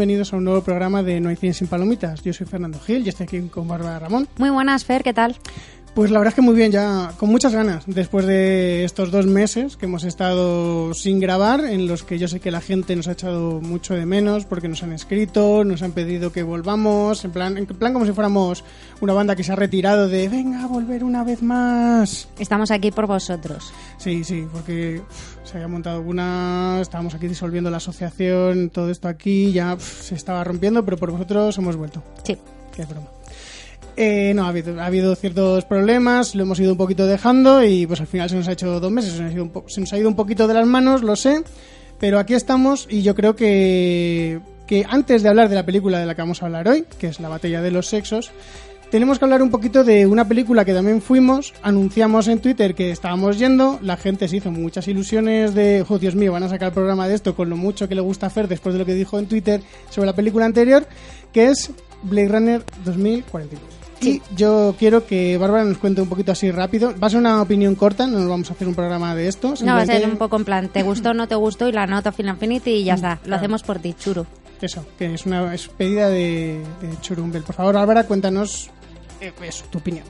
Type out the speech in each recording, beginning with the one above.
bienvenidos a un nuevo programa de No hay cine sin palomitas. Yo soy Fernando Gil y estoy aquí con Bárbara Ramón. Muy buenas, Fer, ¿qué tal? Pues la verdad es que muy bien, ya con muchas ganas, después de estos dos meses que hemos estado sin grabar, en los que yo sé que la gente nos ha echado mucho de menos porque nos han escrito, nos han pedido que volvamos, en plan, en plan como si fuéramos una banda que se ha retirado de venga a volver una vez más. Estamos aquí por vosotros. Sí, sí, porque se había montado una, estábamos aquí disolviendo la asociación, todo esto aquí ya se estaba rompiendo, pero por vosotros hemos vuelto. Sí. Qué broma. Eh, no, ha habido, ha habido ciertos problemas, lo hemos ido un poquito dejando y pues al final se nos ha hecho dos meses, se nos ha ido un, po- se nos ha ido un poquito de las manos, lo sé, pero aquí estamos y yo creo que, que antes de hablar de la película de la que vamos a hablar hoy, que es La batalla de los sexos, tenemos que hablar un poquito de una película que también fuimos, anunciamos en Twitter que estábamos yendo, la gente se hizo muchas ilusiones de, oh Dios mío, van a sacar el programa de esto con lo mucho que le gusta hacer después de lo que dijo en Twitter sobre la película anterior, que es Blade Runner 2049. Y yo quiero que Bárbara nos cuente un poquito así rápido. Va a ser una opinión corta, no vamos a hacer un programa de esto. No, va a ser un poco en plan, te gustó, no te gustó y la nota Final Infinity y ya está. Lo hacemos por ti, churu. Eso, que es una es pedida de, de Churumbel. Por favor, Bárbara, cuéntanos eh, eso, tu opinión.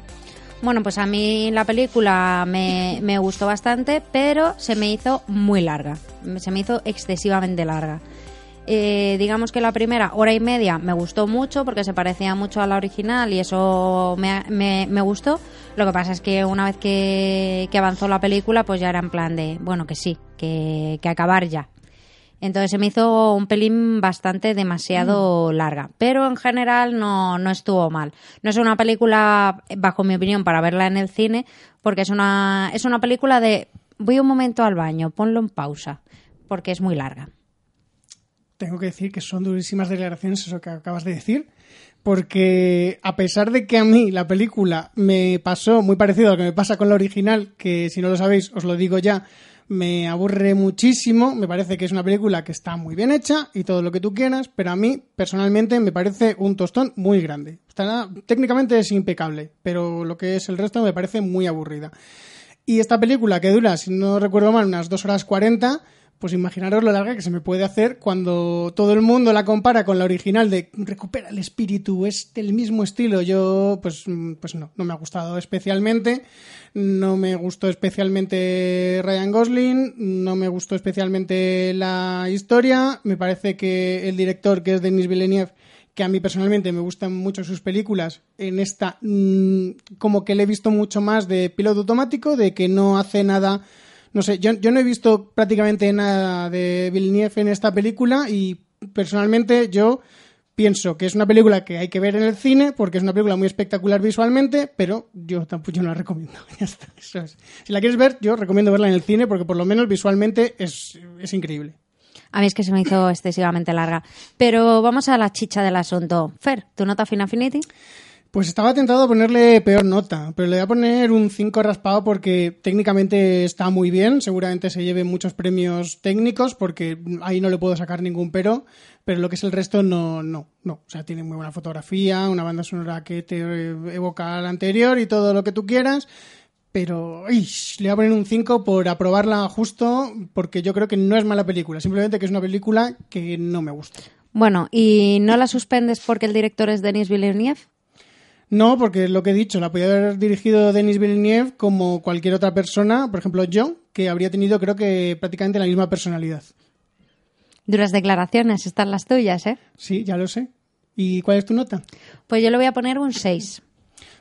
Bueno, pues a mí la película me, me gustó bastante, pero se me hizo muy larga. Se me hizo excesivamente larga. Eh, digamos que la primera hora y media me gustó mucho porque se parecía mucho a la original y eso me, me- me gustó. Lo que pasa es que una vez que, que avanzó la película, pues ya era en plan de, bueno, que sí, que, que acabar ya. Entonces se me hizo un pelín bastante demasiado larga. Pero en general no, no estuvo mal. No es una película, bajo mi opinión, para verla en el cine, porque es una, es una película de voy un momento al baño, ponlo en pausa, porque es muy larga. Tengo que decir que son durísimas declaraciones eso que acabas de decir, porque a pesar de que a mí la película me pasó muy parecido a lo que me pasa con la original, que si no lo sabéis os lo digo ya, me aburre muchísimo, me parece que es una película que está muy bien hecha y todo lo que tú quieras, pero a mí personalmente me parece un tostón muy grande. Está, técnicamente es impecable, pero lo que es el resto me parece muy aburrida. Y esta película que dura, si no recuerdo mal, unas 2 horas 40, pues imaginaros lo larga que se me puede hacer cuando todo el mundo la compara con la original de recupera el espíritu, es del mismo estilo. Yo, pues, mm, pues no, no me ha gustado especialmente. No me gustó especialmente Ryan Gosling, no me gustó especialmente la historia. Me parece que el director, que es Denis Villeneuve, que a mí personalmente me gustan mucho sus películas, en esta mm, como que le he visto mucho más de piloto automático, de que no hace nada, no sé, yo, yo no he visto prácticamente nada de Villeneuve en esta película y personalmente yo pienso que es una película que hay que ver en el cine porque es una película muy espectacular visualmente, pero yo tampoco la recomiendo. Si la quieres ver, yo recomiendo verla en el cine porque por lo menos visualmente es, es increíble. A mí es que se me hizo excesivamente larga. Pero vamos a la chicha del asunto. Fer, ¿tu nota Final Infinity? Pues estaba tentado a ponerle peor nota, pero le voy a poner un 5 raspado porque técnicamente está muy bien, seguramente se lleve muchos premios técnicos porque ahí no le puedo sacar ningún pero, pero lo que es el resto no, no, no. O sea, tiene muy buena fotografía, una banda sonora que te evoca a la anterior y todo lo que tú quieras, pero ish, le voy a poner un 5 por aprobarla justo porque yo creo que no es mala película, simplemente que es una película que no me gusta. Bueno, ¿y no la suspendes porque el director es Denis Villeneuve? No, porque lo que he dicho, la podía haber dirigido Denis Villeneuve como cualquier otra persona, por ejemplo yo, que habría tenido creo que prácticamente la misma personalidad. Duras declaraciones, están las tuyas, ¿eh? Sí, ya lo sé. ¿Y cuál es tu nota? Pues yo le voy a poner un 6.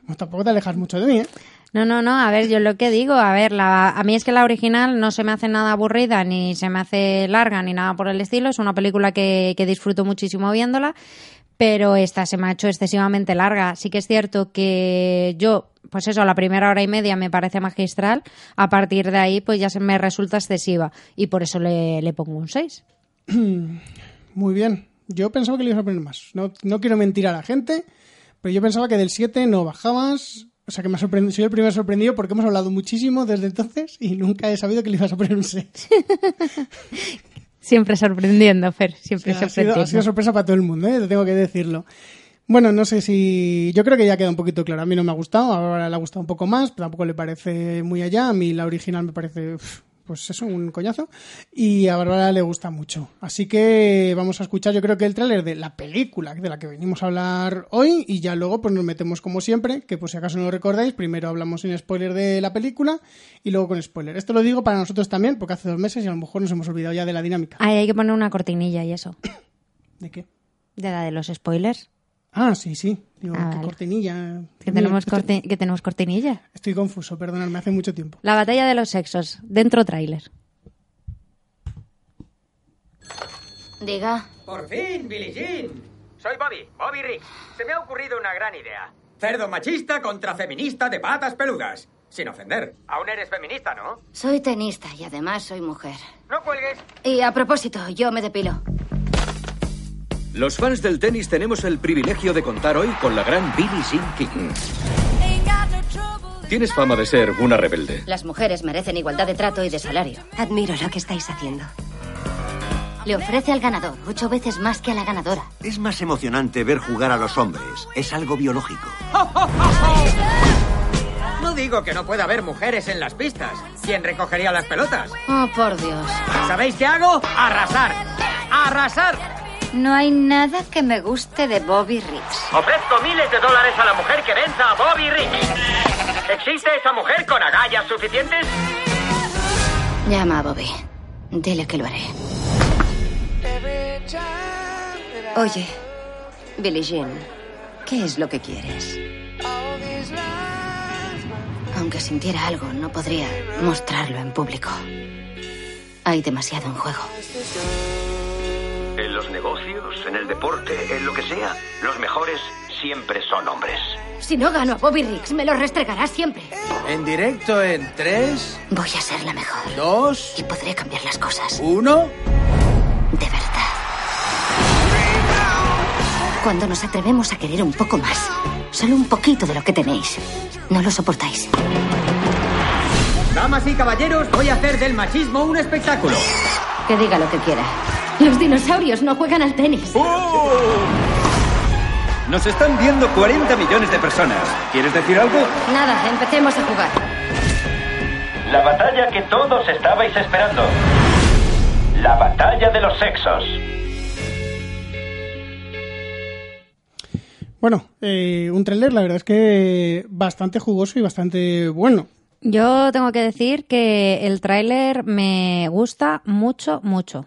Pues tampoco te alejas mucho de mí, ¿eh? No, no, no, a ver, yo lo que digo, a ver, la, a mí es que la original no se me hace nada aburrida, ni se me hace larga, ni nada por el estilo. Es una película que, que disfruto muchísimo viéndola, pero esta se me ha hecho excesivamente larga. Sí que es cierto que yo, pues eso, la primera hora y media me parece magistral, a partir de ahí pues ya se me resulta excesiva y por eso le, le pongo un 6. Muy bien. Yo pensaba que le ibas a poner más. No, no quiero mentir a la gente, pero yo pensaba que del 7 no bajabas. O sea que me ha sorprendido, soy el primer sorprendido porque hemos hablado muchísimo desde entonces y nunca he sabido que le ibas a poner un 6. Siempre sorprendiendo, Fer, siempre ha, sido, sorprendiendo. ha sido sorpresa para todo el mundo, ¿eh? tengo que decirlo. Bueno, no sé si. Yo creo que ya queda un poquito claro. A mí no me ha gustado, ahora le ha gustado un poco más, pero tampoco le parece muy allá. A mí la original me parece uf, pues eso, un coñazo. Y a Bárbara le gusta mucho. Así que vamos a escuchar, yo creo que el tráiler de la película de la que venimos a hablar hoy y ya luego pues nos metemos como siempre, que por si acaso no lo recordáis, primero hablamos sin spoiler de la película y luego con spoiler. Esto lo digo para nosotros también, porque hace dos meses y a lo mejor nos hemos olvidado ya de la dinámica. Ahí hay que poner una cortinilla y eso. ¿De qué? De la de los spoilers. Ah, sí, sí. Digo, Ah, qué vale. cortinilla. Que tenemos, corti- que tenemos cortinilla. Estoy confuso, perdonadme, hace mucho tiempo. La batalla de los sexos. Dentro tráiler. Diga. Por fin, Billie Jean. Soy Bobby, Bobby Riggs. Se me ha ocurrido una gran idea. Cerdo machista contra feminista de patas peludas. Sin ofender. Aún eres feminista, ¿no? Soy tenista y además soy mujer. No cuelgues. Y a propósito, yo me depilo. Los fans del tenis tenemos el privilegio de contar hoy con la gran Billie Jean King. Tienes fama de ser una rebelde. Las mujeres merecen igualdad de trato y de salario. Admiro lo que estáis haciendo. Le ofrece al ganador ocho veces más que a la ganadora. Es más emocionante ver jugar a los hombres. Es algo biológico. No digo que no pueda haber mujeres en las pistas. ¿Quién recogería las pelotas? Oh, por Dios. ¿Sabéis qué hago? Arrasar. ¡Arrasar! No hay nada que me guste de Bobby Riggs. Ofrezco miles de dólares a la mujer que venza a Bobby Riggs. ¿Existe esa mujer con agallas suficientes? Llama a Bobby. Dile que lo haré. Oye, Billie Jean, ¿qué es lo que quieres? Aunque sintiera algo, no podría mostrarlo en público. Hay demasiado en juego. En los negocios, en el deporte, en lo que sea, los mejores siempre son hombres. Si no gano a Bobby Riggs, me lo restregará siempre. En directo en 3, Voy a ser la mejor. 2, Y podré cambiar las cosas. 1. De verdad. Cuando nos atrevemos a querer un poco más, solo un poquito de lo que tenéis, no lo soportáis. Damas y caballeros, voy a hacer del machismo un espectáculo. Que diga lo que quiera. Los dinosaurios no juegan al tenis. Nos están viendo 40 millones de personas. ¿Quieres decir algo? Nada, empecemos a jugar. La batalla que todos estabais esperando. La batalla de los sexos. Bueno, eh, un tráiler, la verdad es que bastante jugoso y bastante bueno. Yo tengo que decir que el tráiler me gusta mucho, mucho.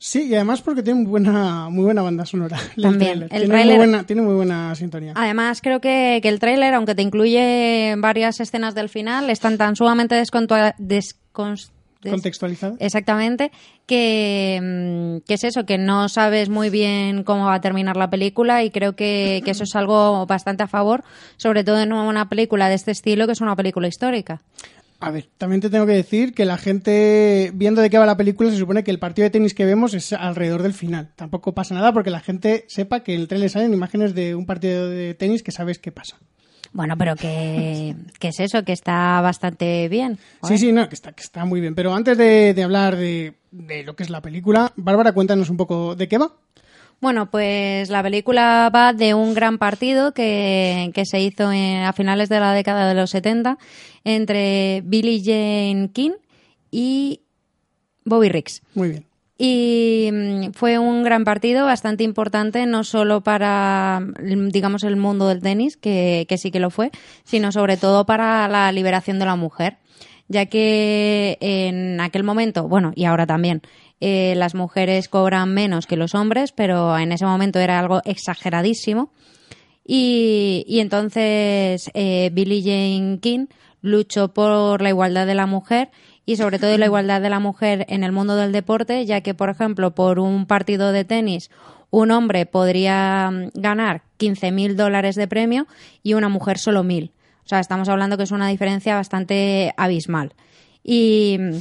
Sí, y además porque tiene muy buena, muy buena banda sonora. el También, el tiene, tráiler- muy buena, tiene muy buena sintonía. Además, creo que, que el tráiler, aunque te incluye varias escenas del final, están tan sumamente descontua- descons- des- Contextualizada. Exactamente, que, mm, que es eso, que no sabes muy bien cómo va a terminar la película y creo que, que eso es algo bastante a favor, sobre todo en una película de este estilo, que es una película histórica. A ver, también te tengo que decir que la gente, viendo de qué va la película, se supone que el partido de tenis que vemos es alrededor del final. Tampoco pasa nada porque la gente sepa que en el trailer salen imágenes de un partido de tenis que sabes qué pasa. Bueno, pero que, que es eso, que está bastante bien. Sí, sí, no, que está, que está muy bien. Pero antes de, de hablar de, de lo que es la película, Bárbara, cuéntanos un poco de qué va. Bueno, pues la película va de un gran partido que, que se hizo en- a finales de la década de los 70 entre Billie Jane King y Bobby Riggs. Muy bien. Y mm, fue un gran partido bastante importante, no solo para, mm, digamos, el mundo del tenis, que, que sí que lo fue, sino sobre todo para la liberación de la mujer, ya que en aquel momento, bueno, y ahora también, eh, las mujeres cobran menos que los hombres, pero en ese momento era algo exageradísimo. Y, y entonces eh, Billie Jane King luchó por la igualdad de la mujer y sobre todo la igualdad de la mujer en el mundo del deporte, ya que, por ejemplo, por un partido de tenis un hombre podría mm, ganar 15.000 dólares de premio y una mujer solo 1.000. O sea, estamos hablando que es una diferencia bastante abismal. Y mm,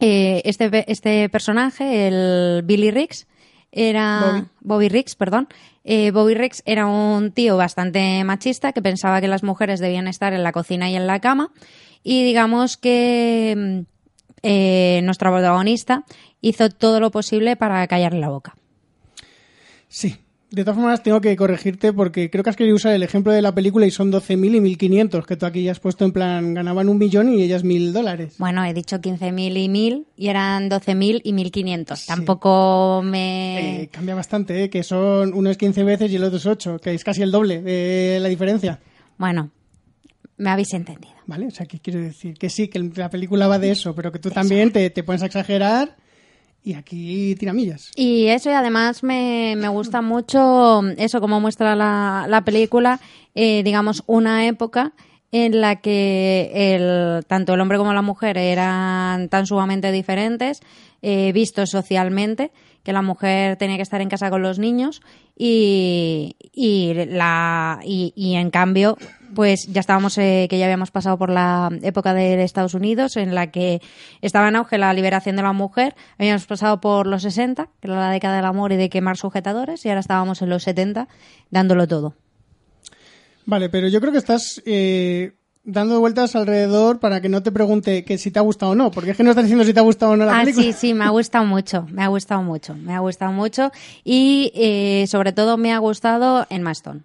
eh, este, este personaje, el Billy Riggs, era Bobby. Bobby Riggs, perdón. Eh, Bobby Riggs era un tío bastante machista que pensaba que las mujeres debían estar en la cocina y en la cama. Y digamos que mm, eh, nuestra protagonista hizo todo lo posible para callarle la boca. Sí, De todas formas, tengo que corregirte porque creo que has querido usar el ejemplo de la película y son 12.000 y 1.500, que tú aquí ya has puesto en plan, ganaban un millón y ellas mil dólares. Bueno, he dicho 15.000 y 1.000 y eran 12.000 y 1.500. Tampoco me... Eh, cambia bastante, ¿eh? que son uno es 15 veces y el otro es 8, que es casi el doble de la diferencia. Bueno, me habéis entendido. ¿Vale? O sea, ¿qué quiero decir? Que sí, que la película va de eso, pero que tú también te, te pones a exagerar y aquí tiramillas. Y eso, y además me, me gusta mucho eso, como muestra la, la película, eh, digamos, una época en la que el, tanto el hombre como la mujer eran tan sumamente diferentes, eh, vistos socialmente, que la mujer tenía que estar en casa con los niños y, y, la, y, y en cambio pues ya estábamos, eh, que ya habíamos pasado por la época de Estados Unidos, en la que estaba en auge la liberación de la mujer. Habíamos pasado por los 60, que era la década del amor y de quemar sujetadores, y ahora estábamos en los 70, dándolo todo. Vale, pero yo creo que estás eh, dando vueltas alrededor para que no te pregunte que si te ha gustado o no, porque es que no estás diciendo si te ha gustado o no la ah, película. sí, sí, me ha gustado mucho, me ha gustado mucho, me ha gustado mucho, y eh, sobre todo me ha gustado en Maston.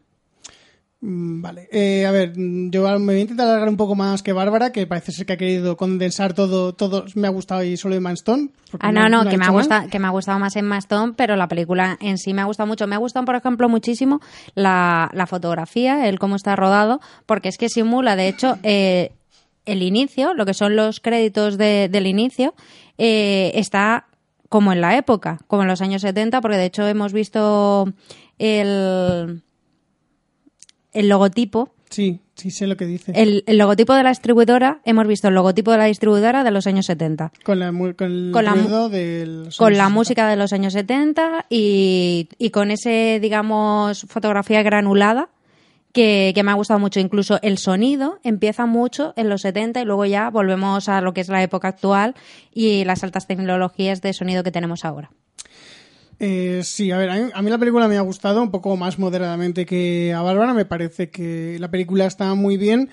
Mm, Vale, eh, a ver, mm, yo me voy a intentar alargar un poco más que Bárbara, que parece ser que ha querido condensar todo, todo me ha gustado y solo Manstone. porque Ah, no, no, que, me ha gustado, que me ha gustado más en Maston, pero la película en sí me ha gustado mucho. Me ha gustado, por ejemplo, muchísimo la, la fotografía, el cómo está rodado, porque es que simula, de hecho, eh, el inicio, lo que son los créditos de- del inicio, eh, está como en la época, como en los años 70, porque de hecho hemos visto el, el logotipo Sí, sí sé lo que dice. el, el logotipo de la distribuidora, hemos visto el logotipo de la distribuidora de los años 70. Con, la, con el Con la del... Con la música de los años 70 y, y con ese, digamos, fotografía granulada que, que me ha gustado mucho. Incluso el sonido empieza mucho en los 70 y luego ya volvemos a lo que es la época actual y las altas tecnologías de sonido que tenemos ahora. Eh, sí, a ver, a mí, a la película me ha gustado un poco más moderadamente que a Bárbara. Me parece que la película está muy bien,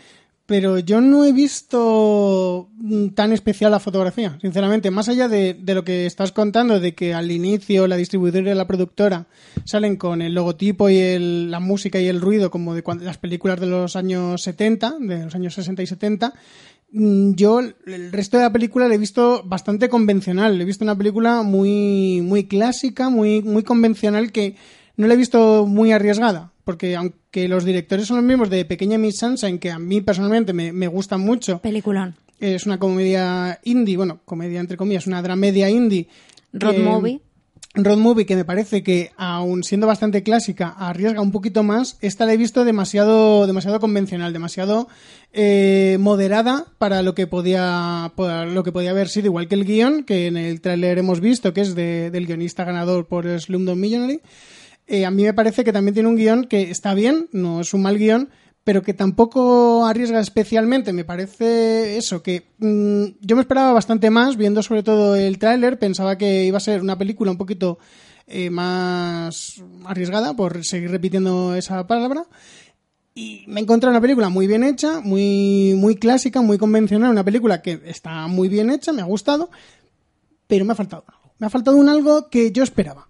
pero yo no he visto mm, tan especial la fotografía, sinceramente. Más allá de, lo que estás contando, de que al inicio la distribuidora y la productora salen con el logotipo y el- la música y el ruido como de las películas de los años 70, de los años 60 y 70, Mm, yo el resto de la película la he visto bastante convencional. He visto una película muy, muy clásica, muy, muy convencional que no la he visto muy arriesgada. Porque aunque los directores son los mismos de Pequeña Miss Sunshine, que a mí personalmente me, me gustan mucho, Peliculón. es una comedia indie, bueno, comedia entre comillas, una dramedia indie. Road que- movie. Road Movie que me parece que, aun siendo bastante clásica, arriesga un poquito más. Esta la he visto demasiado, demasiado convencional, demasiado eh, moderada para lo que podía, para lo que podía haber sido, igual que el guion, que en el tráiler hemos visto, que es de- del guionista ganador por Slumdog Millionaire. Eh, a mí me parece que también tiene un guion que está bien, no es un mal guion, pero que tampoco arriesga especialmente. Me parece eso, que mm, yo me esperaba bastante más, viendo sobre todo el tráiler, pensaba que iba a ser una película un poquito eh, más arriesgada, por seguir repitiendo esa palabra. Y me he encontrado una película muy bien hecha, muy, muy clásica, muy convencional, una película que está muy bien hecha, me ha gustado, pero me ha faltado algo. Me ha faltado un algo que yo esperaba.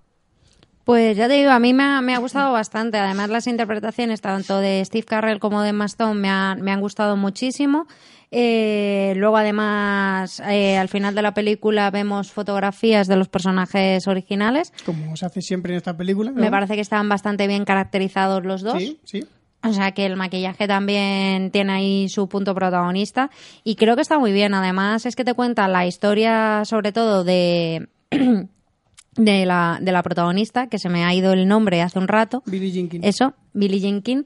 Pues ya te digo, a mí me ha, me ha gustado bastante. Además, las interpretaciones tanto de Steve Carrell como de Maston me han, me han gustado muchísimo. Eh, luego, además, eh, al final de la película vemos fotografías de los personajes originales. Como se hace siempre en esta película. ¿no? Me parece que están bastante bien caracterizados los dos. Sí, sí. O sea que el maquillaje también tiene ahí su punto protagonista y creo que está muy bien. Además es que te cuenta la historia sobre todo de, de, la, de la protagonista, que se me ha ido el nombre hace un rato. Billie Jenkins. Eso, Billie Jenkins.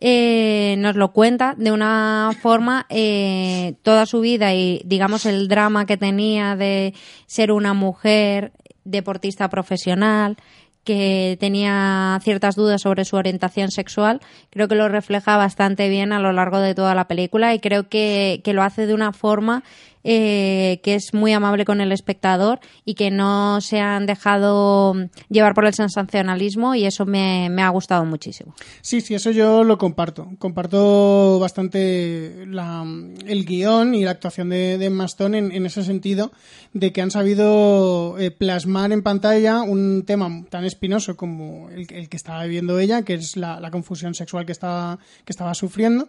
eh, nos lo cuenta de una forma eh, toda su vida y digamos el drama que tenía de ser una mujer deportista profesional que tenía ciertas dudas sobre su orientación sexual, creo que lo refleja bastante bien a lo largo de toda la película y creo que, que lo hace de una forma eh, que es muy amable con el espectador y que no se han dejado llevar por el sensacionalismo y eso me, ha gustado muchísimo. Sí, sí, eso yo lo comparto. Comparto bastante el guion y la actuación de, de Maston en, ese sentido, de que han sabido eh, plasmar en pantalla un tema tan espinoso como el, el que estaba viviendo ella, que es la, la confusión sexual que estaba, que estaba sufriendo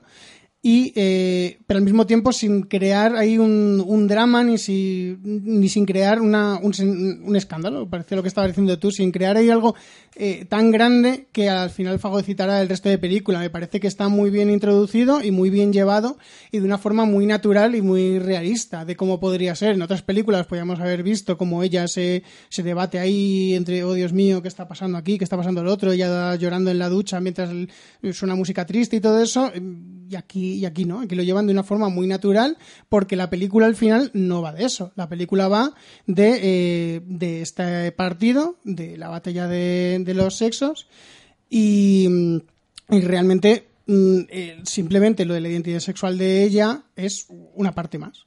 y eh, pero al mismo tiempo sin crear ahí un, un drama ni, si, ni sin crear una, un, un, escándalo, parece lo que estaba diciendo tú, sin crear ahí algo eh, tan grande que al final fagocitará el resto de película. Me parece que está muy bien introducido y muy bien llevado y de una forma muy natural y muy realista de cómo podría ser. En otras películas podríamos haber visto cómo ella se, se debate ahí entre, oh Dios mío, ¿qué está pasando aquí? ¿Qué está pasando el otro? Ella llorando en la ducha mientras suena música triste y todo eso. Y aquí y aquí no, aquí lo llevan de una forma muy natural porque la película al final no va de eso, la película va de, eh, de este partido, de la batalla de, los sexos y, y realmente mm, eh, simplemente lo de la identidad sexual de ella es una parte más.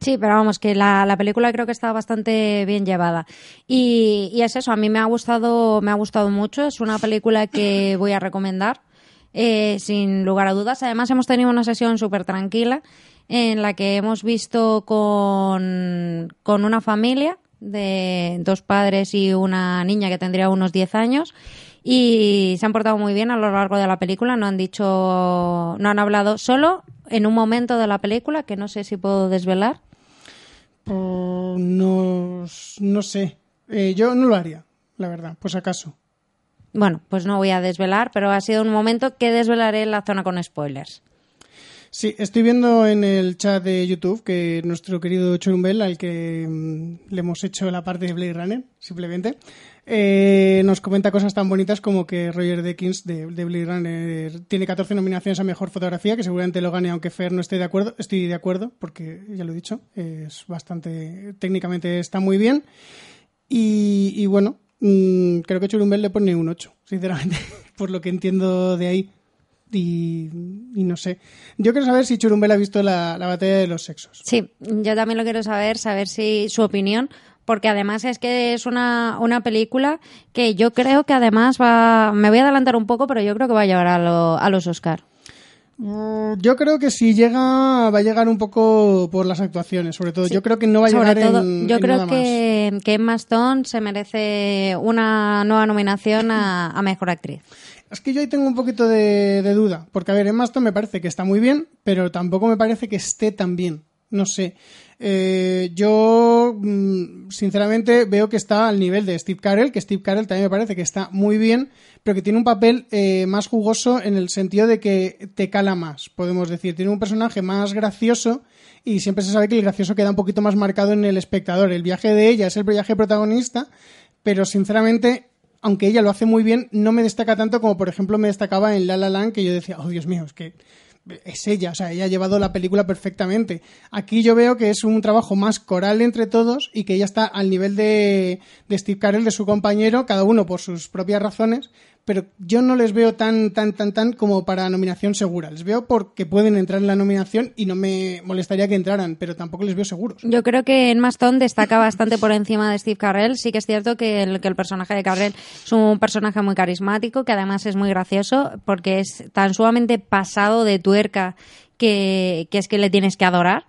Sí, pero vamos, que la, la, película creo que está bastante bien llevada. Y, y, es eso, a mí me ha gustado, me ha gustado mucho. Es una película que voy a recomendar eh, sin lugar a dudas. Además, hemos tenido una sesión súper tranquila en la que hemos visto con, con una familia de dos padres y una niña que tendría unos 10 años y se han portado muy bien a lo largo de la película, no han dicho, no han hablado solo en un momento de la película que no sé si puedo desvelar. Oh, no, no sé, eh, yo no lo haría, la verdad, pues acaso. Bueno, pues no voy a desvelar, pero ha sido un momento que desvelaré la zona con spoilers. Sí, estoy viendo en el chat de YouTube que nuestro querido Churumbel, al que mmm, le hemos hecho la parte de Blade Runner, simplemente, eh, nos comenta cosas tan bonitas como que Roger Deakins de, de, Blade Runner tiene 14 nominaciones a Mejor Fotografía, que seguramente lo gane, aunque Fer no esté de acuerdo. Estoy de acuerdo, porque ya lo he dicho, es bastante, técnicamente está muy bien. Y bueno, mmm, creo que Churumbel le pone un 8, sinceramente, por lo que entiendo de ahí. Y, no sé. Yo quiero saber si Churumbel ha visto la, la, batalla de los sexos. Sí, yo también lo quiero saber, saber si su opinión, porque además es que es una, una película que yo creo que además va. Me voy a adelantar un poco, pero yo creo que va a llegar a, lo, a los Oscar. Mm, yo creo que si llega, va a llegar un poco por las actuaciones, sobre todo. Sí. Yo creo que no va a sobre llegar todo, en. Yo en creo nada que, que Emma Stone se merece una nueva nominación a, a Mejor Actriz. Es que yo ahí tengo un poquito de, de, duda, porque a ver, Emma Stone me parece que está muy bien, pero tampoco me parece que esté tan bien. No sé. Eh, yo, mm, sinceramente, veo que está al nivel de Steve Carell, que Steve Carell también me parece que está muy bien, pero que tiene un papel eh, más jugoso en el sentido de que te cala más, podemos decir. Tiene un personaje más gracioso y siempre se sabe que el gracioso queda un poquito más marcado en el espectador. El viaje de ella es el viaje protagonista, pero sinceramente aunque ella lo hace muy bien, no me destaca tanto como, por ejemplo, me destacaba en La La Land, que yo decía, oh Dios mío, es que es ella, o sea, ella ha llevado la película perfectamente. Aquí yo veo que es un trabajo más coral entre todos y que ella está al nivel de, de Steve Carell, de su compañero, cada uno por sus propias razones, pero yo no les veo tan, tan, tan, tan como para nominación segura. Les veo porque pueden entrar en la nominación y no me molestaría que entraran, pero tampoco les veo seguros. Yo creo que en Maston destaca bastante por encima de Steve Carell. Sí que es cierto que el, personaje de Carell es un personaje muy carismático, que además es muy gracioso, porque es tan sumamente pasado de tuerca que, es que le tienes que adorar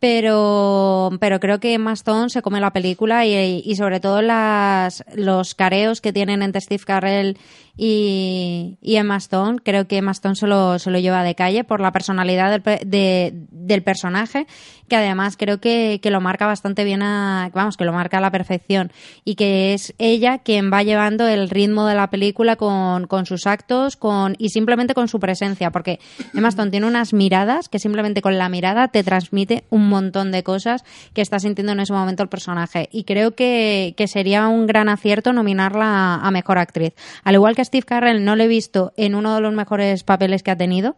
pero, pero creo que Emma Stone se come la película y, sobre todo las, los careos que tienen entre Steve Carell y, Emma Stone. Creo que Emma Stone se lo, se lo lleva de calle por la personalidad del, de, del personaje, que además creo que, que, lo marca bastante bien, a, vamos, que lo marca a la perfección y que es ella quien va llevando el ritmo de la película con, con sus actos con, y simplemente con su presencia, porque Emma Stone tiene unas miradas que simplemente con la mirada te transmite un montón de cosas que está sintiendo en ese momento el personaje y creo que, que sería un gran acierto nominarla a, a Mejor Actriz. Al igual que Steve Carell no lo he visto en uno de los mejores papeles que ha tenido.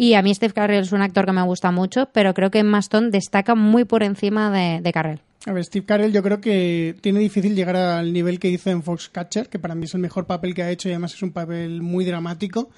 Y a mí Steve Carell es un actor que me gusta mucho, pero creo que Emma Stone destaca muy por encima de, Carell. A ver, Steve Carell yo creo que tiene difícil llegar al nivel que hizo en Foxcatcher, que para mí es el mejor papel que ha hecho y además es un papel muy dramático.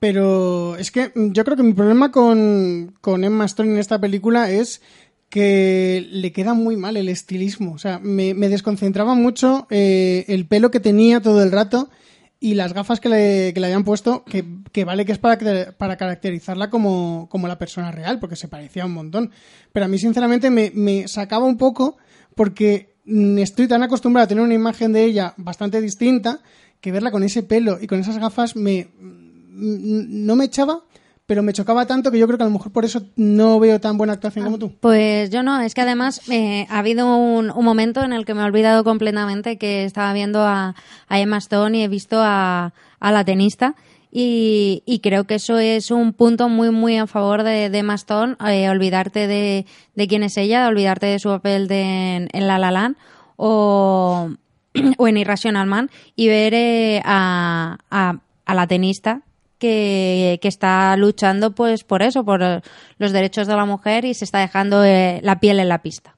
Pero es que yo creo que mi problema con, Emma Stone en esta película es que le queda muy mal el estilismo. O sea, me, me desconcentraba mucho eh, el pelo que tenía todo el rato y las gafas que le, que le habían puesto, que, que vale que es para, para caracterizarla como, como la persona real, porque se parecía un montón. Pero a mí, sinceramente, me, me sacaba un poco porque mm, estoy tan acostumbrado a tener una imagen de ella bastante distinta que verla con ese pelo y con esas gafas me mm, no me echaba, pero me chocaba tanto que yo creo que a lo mejor por eso no veo tan buena actuación como tú. Pues yo no, es que además eh, ha habido un, un momento en el que me he olvidado completamente que estaba viendo a, a Emma Stone y he visto a, a la tenista. Y, y creo que eso es un punto muy, muy a favor de, de Emma Stone, eh, olvidarte de, de quién es ella, olvidarte de su papel de, en, en La La Land o, o en Irrational Man y ver eh, a, a, a la tenista que, que está luchando pues por eso, por los derechos de la mujer y se está dejando eh, la piel en la pista.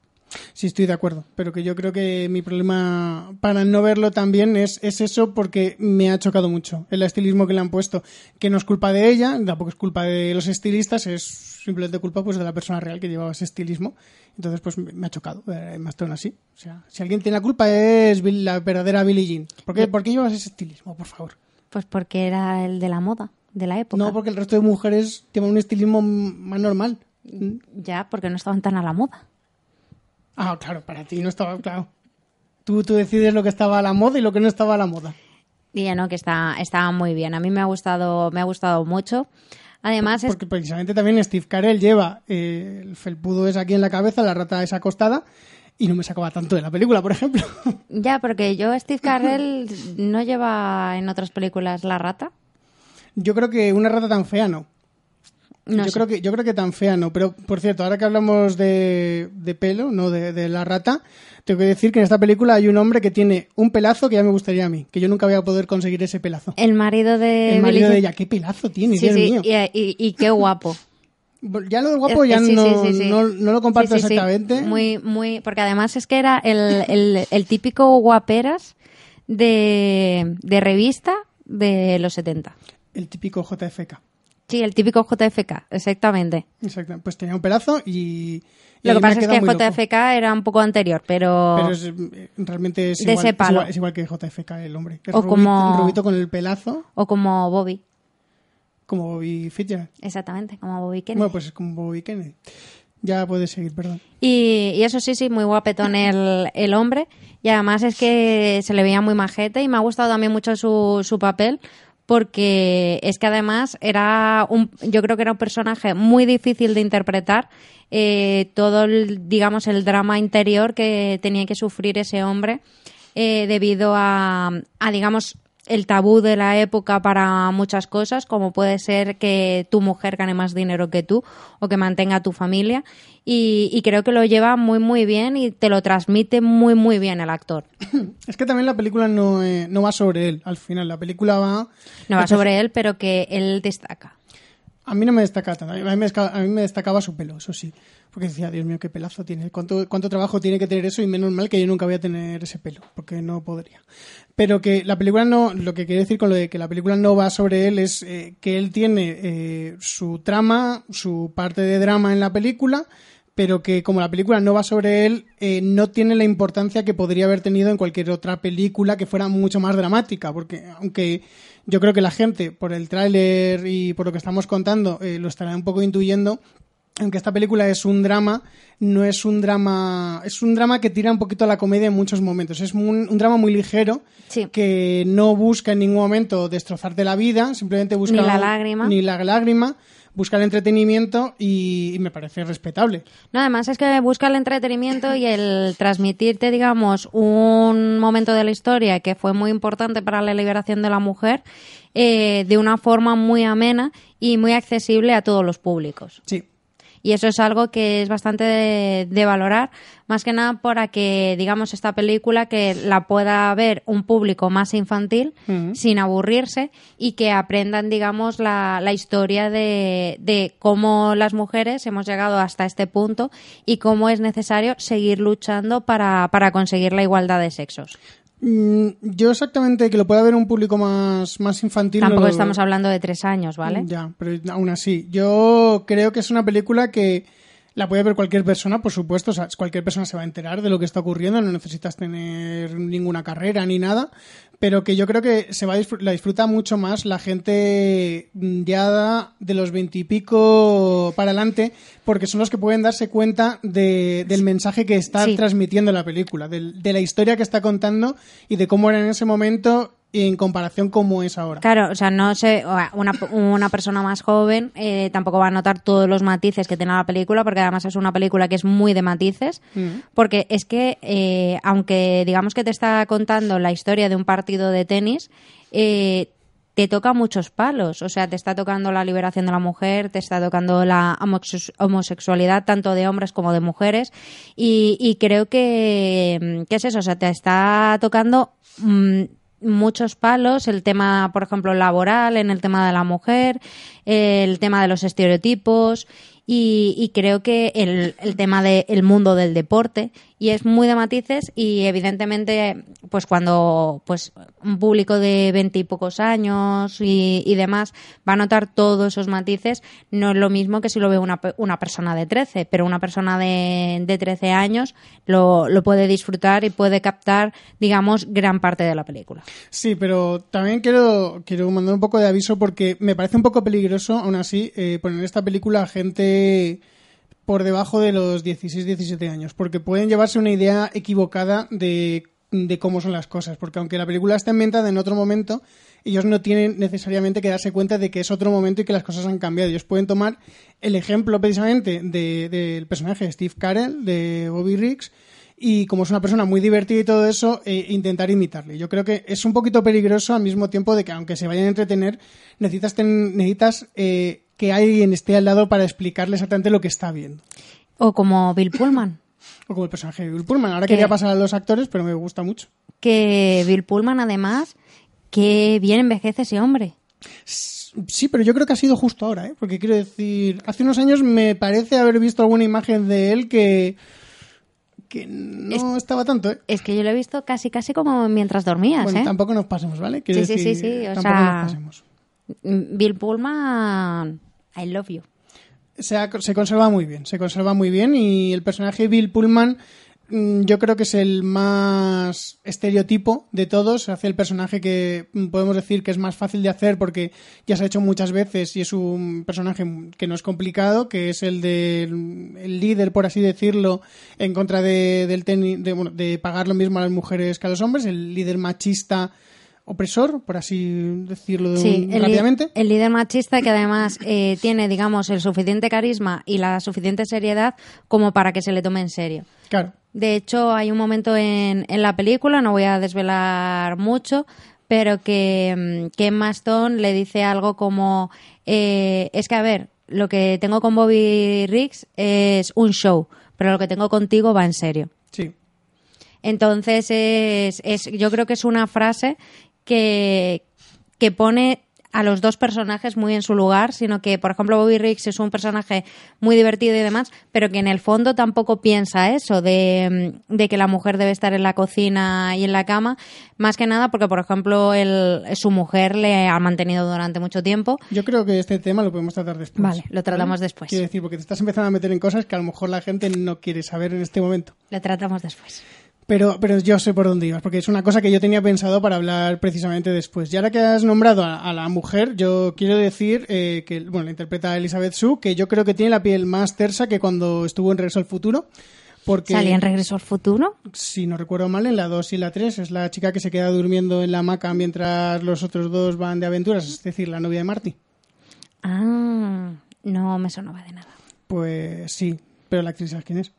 Sí, estoy de acuerdo, pero que yo creo que mi problema para no verlo también es, es eso porque me ha chocado mucho el estilismo que le han puesto, que no es culpa de ella, tampoco es culpa de los estilistas, es simplemente culpa pues de la persona real que llevaba ese estilismo. Entonces, pues me ha chocado, eh, más así. O sea, si alguien tiene la culpa es la verdadera Billie Jean. ¿Por qué, ¿Por qué llevas ese estilismo, por favor? Pues porque era el de la moda, de la época. No, porque el resto de mujeres tienen un estilismo más normal. Ya, porque no estaban tan a la moda. Ah, claro, para ti no estaba claro. Tú, tú decides lo que estaba a la moda y lo que no estaba a la moda. Y ya no, que está, estaba muy bien. A mí me ha gustado, me ha gustado mucho. Además, es, Porque precisamente también Steve Carell lleva eh, el felpudo es aquí en la cabeza, la rata es acostada, y no me sacaba tanto de la película, por ejemplo. ya, porque yo, Steve Carell, no lleva en otras películas la rata. Yo creo que una rata tan fea no. No yo sé. creo que yo creo que tan fea no, pero por cierto, ahora que hablamos de, de pelo, no de, de la rata, tengo que decir que en esta película hay un hombre que tiene un pelazo que ya me gustaría a mí, que yo nunca voy a poder conseguir ese pelazo. El marido de El marido de ella, qué pelazo tiene, Sí, Dios sí, mío. y, y- y qué guapo. Ya lo de guapo ya sí, no, sí, sí, sí. no, no lo comparto exactamente. Muy, muy, porque además es que era el, el, el típico guaperas de, de revista de los 70. El típico JFK. Sí, el típico JFK, exactamente. Exacto. Pues tenía un pelazo y. y Lo que pasa es que loco. JFK era un poco anterior, pero, Pero es, eh, realmente es igual, es igual- es igual que JFK, el hombre. Es O rubito, como- rubito con el pelazo, o como Bobby, como Bobby Fitzgerald. exactamente, como Bobby Kennedy. Bueno, pues es como Bobby Kennedy. Ya puedes seguir, perdón. Y, y eso sí, sí, muy guapetón el, el hombre. Y además es que se le veía muy majete y me ha gustado también mucho su, su papel porque es que además era un, yo creo que era un personaje muy difícil de interpretar. eh, todo el, digamos, el drama interior que tenía que sufrir ese hombre eh, debido a, a, digamos, el tabú de la época para muchas cosas, como puede ser que tu mujer gane más dinero que tú o que mantenga a tu familia. Y, y creo que lo lleva muy, muy bien y te lo transmite muy, muy bien el actor. Es que también la película no, eh, no va sobre él, al final. La película va... No va sobre él, pero que él destaca. A mí no me destaca tanto. A mí me, a mí me destacaba su pelo, eso sí. Porque decía, Dios mío, qué pelazo tiene. ¿Cuánto, ¿Cuánto trabajo tiene que tener eso? Y menos mal que yo nunca voy a tener ese pelo, porque no podría. Pero que la película no, lo que quiero decir con lo de que la película no va sobre él es eh, que él tiene eh, su trama, su parte de drama en la película, pero que como la película no va sobre él, eh, no tiene la importancia que podría haber tenido en cualquier otra película que fuera mucho más dramática, porque aunque yo creo que la gente, por el tráiler y por lo que estamos contando, eh, lo estará un poco intuyendo, aunque esta película es un drama, no es un drama, es un drama que tira un poquito a la comedia en muchos momentos. Es un, un drama muy ligero Sí. que no busca en ningún momento destrozarte la vida, simplemente busca Ni la lágrima. ni la lágrima, busca el entretenimiento y, y me parece respetable. No, además es que busca el entretenimiento y el transmitirte, digamos, un momento de la historia que fue muy importante para la liberación de la mujer eh, de una forma muy amena y muy accesible a todos los públicos. Sí. Y eso es algo que es bastante de, de valorar, más que nada para que, digamos, esta película que la pueda ver un público más infantil, sin aburrirse, y que aprendan, digamos, la, la historia de, de cómo las mujeres hemos llegado hasta este punto y cómo es necesario seguir luchando para, para conseguir la igualdad de sexos. Mm, Yo exactamente que lo pueda ver un público más, más infantil. Tampoco estamos hablando de tres años, ¿vale? Ya, pero aún así, yo creo que es una película que La puede ver cualquier persona, por supuesto. O sea, cualquier persona se va a enterar de lo que está ocurriendo. No necesitas tener ninguna carrera ni nada. Pero que yo creo que se va a disfr- la disfruta mucho más la gente mm, ya de los veintipico para adelante, porque son los que pueden darse cuenta de- del mensaje que está Sí. transmitiendo la película, de la historia que está contando y de cómo era en ese momento en comparación cómo es ahora. Claro, o sea, no sé, una, una persona más joven eh, tampoco va a notar todos los matices que tiene la película, porque además es una película que es muy de matices, Mm. porque es que, eh, aunque digamos que te está contando la historia de un partido de tenis, eh, te toca muchos palos, o sea, te está tocando la liberación de la mujer, te está tocando la homosex- homosexualidad tanto de hombres como de mujeres y, y creo que, ¿qué es eso? O sea, te está tocando mm, muchos palos, el tema, por ejemplo, laboral, en el tema de la mujer, el tema de los estereotipos y, y creo que el, el tema del mundo del deporte y es muy de matices y evidentemente pues cuando pues un público de veinte y pocos años y, demás va a notar todos esos matices no es lo mismo que si lo ve una, una persona de 13 pero una persona de, de 13 años lo, lo puede disfrutar y puede captar digamos gran parte de la película. Sí, pero también quiero, quiero mandar un poco de aviso porque me parece un poco peligroso, aún así, eh, poner esta película a gente por debajo de los 16-17 años, porque pueden llevarse una idea equivocada de, de cómo son las cosas, porque aunque la película está ambientada en otro momento, ellos no tienen necesariamente que darse cuenta de que es otro momento y que las cosas han cambiado. Ellos pueden tomar el ejemplo precisamente de- del personaje de Steve Carell, de Bobby Riggs, y como es una persona muy divertida y todo eso, eh, intentar imitarle. Yo creo que es un poquito peligroso al mismo tiempo de que aunque se vayan a entretener, necesitas, ten- necesitas eh, que alguien esté al lado para explicarle exactamente lo que está viendo. o como Bill Pullman O como el personaje de Bill Pullman. Ahora Que- quería pasar a los actores, pero me gusta mucho. que Bill Pullman además que bien envejece ese hombre Sí, pero yo creo que ha sido justo ahora, ¿eh? Porque quiero decir, hace unos años me parece haber visto alguna imagen de él que que no estaba tanto, ¿eh? Es que yo lo he visto casi casi como mientras dormías, Bueno, ¿eh? tampoco nos pasemos, ¿vale? Quiero Sí, sí, sí, sí, o tampoco sea- nos pasemos. Bill Pullman, I love you. se, ha- se conserva muy bien, se conserva muy bien y el personaje Bill Pullman mm, yo creo que es el más estereotipo de todos, hace el personaje que mm, podemos decir que es más fácil de hacer porque ya se ha hecho muchas veces y es un personaje que no es complicado, que es el del el líder, por así decirlo, en contra de, del de, bueno, de pagar lo mismo a las mujeres que a los hombres, el líder machista opresor, por así decirlo de Sí, el, rápidamente. el líder machista que además eh, tiene, digamos, el suficiente carisma y la suficiente seriedad como para que se le tome en serio. Claro. De hecho, hay un momento en, en la película, no voy a desvelar mucho, pero que, mm, que Emma Stone le dice algo como, eh, es que a ver, lo que tengo con Bobby Riggs es un show, pero lo que tengo contigo va en serio. Sí. Entonces, es, es, yo creo que es una frase que, que pone a los dos personajes muy en su lugar, sino que, por ejemplo, Bobby Riggs es un personaje muy divertido y demás, pero que en el fondo tampoco piensa eso, de, de que la mujer debe estar en la cocina y en la cama, más que nada porque, por ejemplo, su mujer le ha mantenido durante mucho tiempo. Yo creo que este tema lo podemos tratar después. Vale, lo tratamos después. Quiero decir, porque te estás empezando a meter en cosas que a lo mejor la gente no quiere saber en este momento. Lo tratamos después. Pero, pero yo sé por dónde ibas, porque es una cosa que yo tenía pensado para hablar precisamente después. Y ahora que has nombrado a, a la mujer, yo quiero decir eh, que, bueno, la interpreta Elizabeth Sue, que yo creo que tiene la piel más tersa que cuando estuvo en Regreso al Futuro. Porque, ¿Salía en Regreso al Futuro? si no recuerdo mal, en la 2 y la 3 es la chica que se queda durmiendo en la hamaca mientras los otros dos van de aventuras, es decir, la novia de Marty. Ah, no me sonaba de nada. Pues sí, pero la actriz, ¿sabes quién es?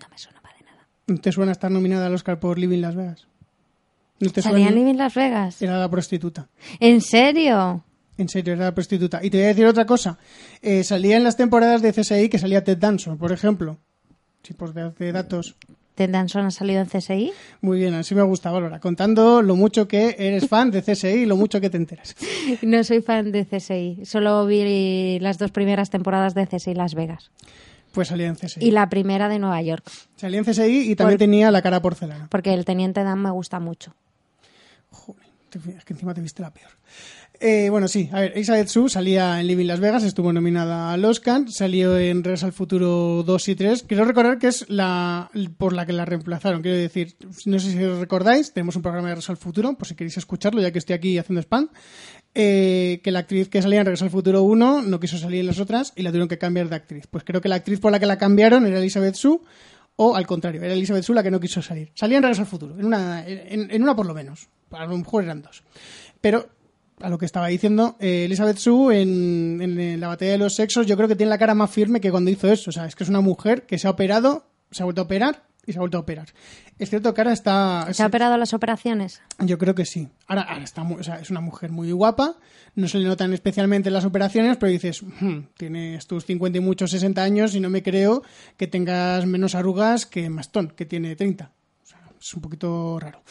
No me sonaba de nada. ¿No te suena estar nominada al Oscar por Living Las Vegas? ¿No te ¿Salía en suena? Living Las Vegas? Era la prostituta. ¿En serio? En serio, era la prostituta. Y te voy a decir otra cosa. Eh, salía en las temporadas de CSI que salía Ted Danson, por ejemplo. Pues de, de datos. ¿Ted Danson ha salido en CSI? Muy bien, así me gusta, Valora. Contando lo mucho que eres fan de CSI y lo mucho que te enteras. No soy fan de CSI. Solo vi las dos primeras temporadas de CSI Las Vegas. Pues salía en CSI. Y la primera de Nueva York. Salía en CSI y también Por- tenía la cara porcelana. Porque el Teniente Dan me gusta mucho. Joder, te- es que encima te viste la peor. Eh, bueno, sí, a ver, Elizabeth Sue salía en Living Las Vegas, estuvo nominada al Oscar, salió en Regreso al Futuro 2 y 3. Quiero recordar que es la por la que la reemplazaron. Quiero decir, no sé si os recordáis, tenemos un programa de Regreso al Futuro, por si queréis escucharlo, ya que estoy aquí haciendo spam. Eh, que la actriz que salía en Regreso al Futuro 1 no quiso salir en las otras y la tuvieron que cambiar de actriz. Pues creo que la actriz por la que la cambiaron era Elizabeth Sue, o al contrario, era Elizabeth Sue la que no quiso salir. Salía en Regreso al Futuro, en una, en, en una por lo menos. A lo mejor eran dos. Pero a lo que estaba diciendo, eh, Elizabeth Sue en, en la batalla de los sexos, yo creo que tiene la cara más firme que cuando hizo eso. O sea, es que es una mujer que se ha operado, se ha vuelto a operar y se ha vuelto a operar. Es cierto que ahora está. ¿Se ha operado las operaciones? Yo creo que sí. Ahora, ahora está muy- o sea, es una mujer muy guapa, no se le notan especialmente las operaciones, pero dices, "Hmm, tienes tus 50 y muchos 60 años y no me creo que tengas menos arrugas que Mastón, que tiene 30. O sea, es un poquito raro.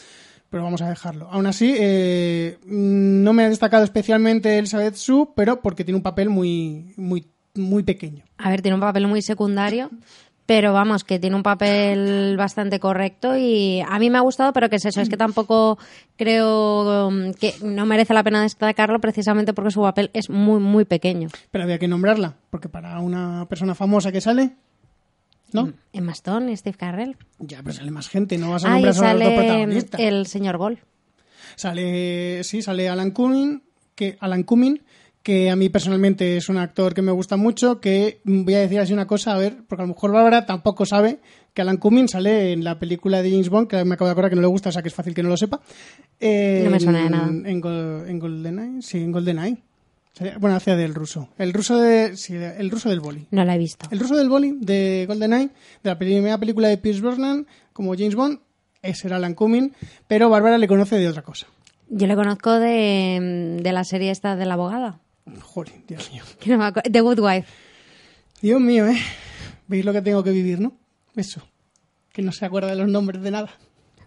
Pero vamos a dejarlo. Aún así, eh, no me ha destacado especialmente Elizabeth Sue, pero porque tiene un papel muy, muy, muy pequeño. A ver, tiene un papel muy secundario, pero vamos, que tiene un papel bastante correcto y a mí me ha gustado, pero que es eso, es que tampoco creo um, que no merece la pena destacarlo precisamente porque su papel es muy, muy pequeño. Pero había que nombrarla, porque para una persona famosa que sale, ¿no? Emma Stone y Steve Carrell. Ya, pero sale más gente, no vas a Ah, nombrar solo a los dos sale protagonistas. el señor Gol. Sale, sí, sale Alan Cumming, que Alan Cumming, que a mí personalmente es un actor que me gusta mucho, que voy a decir así una cosa, a ver, porque a lo mejor Bárbara tampoco sabe que Alan Cumming sale en la película de James Bond, que me acabo de acordar que no le gusta, o sea que es fácil que no lo sepa. Eh, No me suena de nada. En, en, en GoldenEye, sí, en GoldenEye. Bueno, hacía del ruso. El ruso de, sí, el ruso del boli. No la he visto. El ruso del boli de GoldenEye, de la primera película de Pierce Brosnan, como James Bond, ese era Alan Cumming, pero Bárbara le conoce de otra cosa. Yo le conozco de, de la serie esta de la abogada. Joder, Dios mío. Que no me acuerdo- The Good Wife. Dios mío, ¿eh? ¿Veis lo que tengo que vivir, no? Eso. Que no se acuerda de los nombres de nada.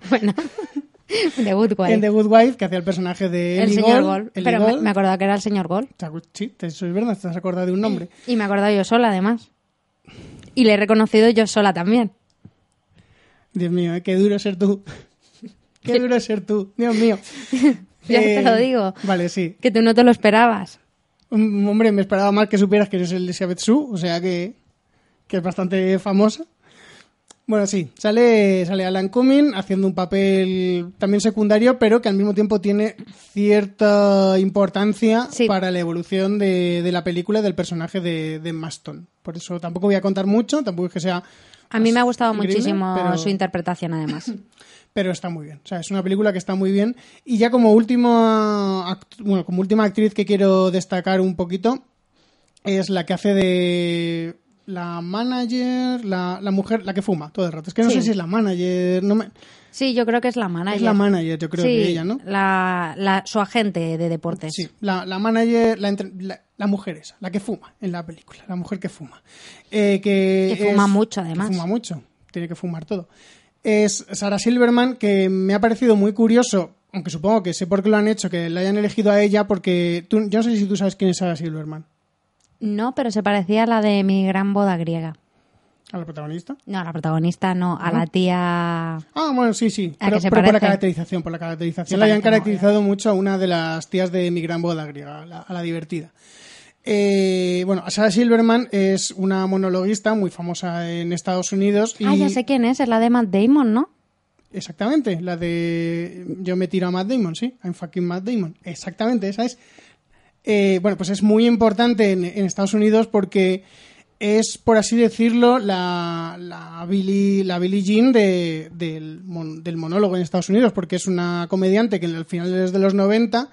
Bueno, The Good Wife. En The Good Wife, que hacía el personaje de el señor Gold, Pero me, Gold. me acordaba que era el señor Gol. Te acu- Sí, te- eso es verdad, te has acordado de un nombre. Y me he acordado yo sola, además. Y le he reconocido yo sola también. Dios mío, ¿eh? qué duro ser tú. Qué duro ser tú. Dios mío. Ya Eh, te lo digo. Vale, sí. Que tú no te lo esperabas. Hombre, me esperaba más que supieras que eres el Elizabeth Sue, o sea que, que es bastante famosa. Bueno, sí, sale, sale Alan Cumming haciendo un papel también secundario, pero que al mismo tiempo tiene cierta importancia Sí. para la evolución de, de la película y del personaje de, de Maston. Por eso tampoco voy a contar mucho, tampoco es que sea... A mí me ha gustado muchísimo pero- su interpretación, además. pero está muy bien. O sea, es una película que está muy bien. Y ya como última, bueno, como última actriz que quiero destacar un poquito es la que hace de la manager, la, la mujer, la que fuma todo el rato. Es que no Sí. sé si es la manager, no me- Sí, yo creo que es la manager. es la manager, yo creo sí, que ella, ¿no? La, la- su agente de deportes. Sí, la, la manager, la, entre- la, la mujer esa, la que fuma en la película, la mujer que fuma. Eh, que Que fuma es- mucho, que además. fuma mucho, tiene que fumar todo. Es Sarah Silverman, que me ha parecido muy curioso, aunque supongo que sé por qué lo han hecho, que la hayan elegido a ella, porque tú, yo no sé si tú sabes quién es Sarah Silverman, No, pero se parecía a la de mi gran boda griega. a la protagonista. No, a la protagonista no, a la tía... Ah, bueno, sí, sí, ¿A pero, que se pero por la caracterización, por la caracterización. Se la hayan caracterizado mucho a una de las tías de mi gran boda griega, a la, a la divertida. Eh, bueno, Sarah Silverman es una monologuista muy famosa en Estados Unidos. Y Ah, ya sé quién es, es la de Matt Damon, ¿no? Exactamente, la de yo me tiro a Matt Damon, sí, I'm fucking Matt Damon. Exactamente, esa es. Eh, bueno, pues es muy importante en, en Estados Unidos porque es, por así decirlo, la, la Billie, la Billie Jean de- del, mon- del monólogo en Estados Unidos, porque es una comediante que en el finales de los 90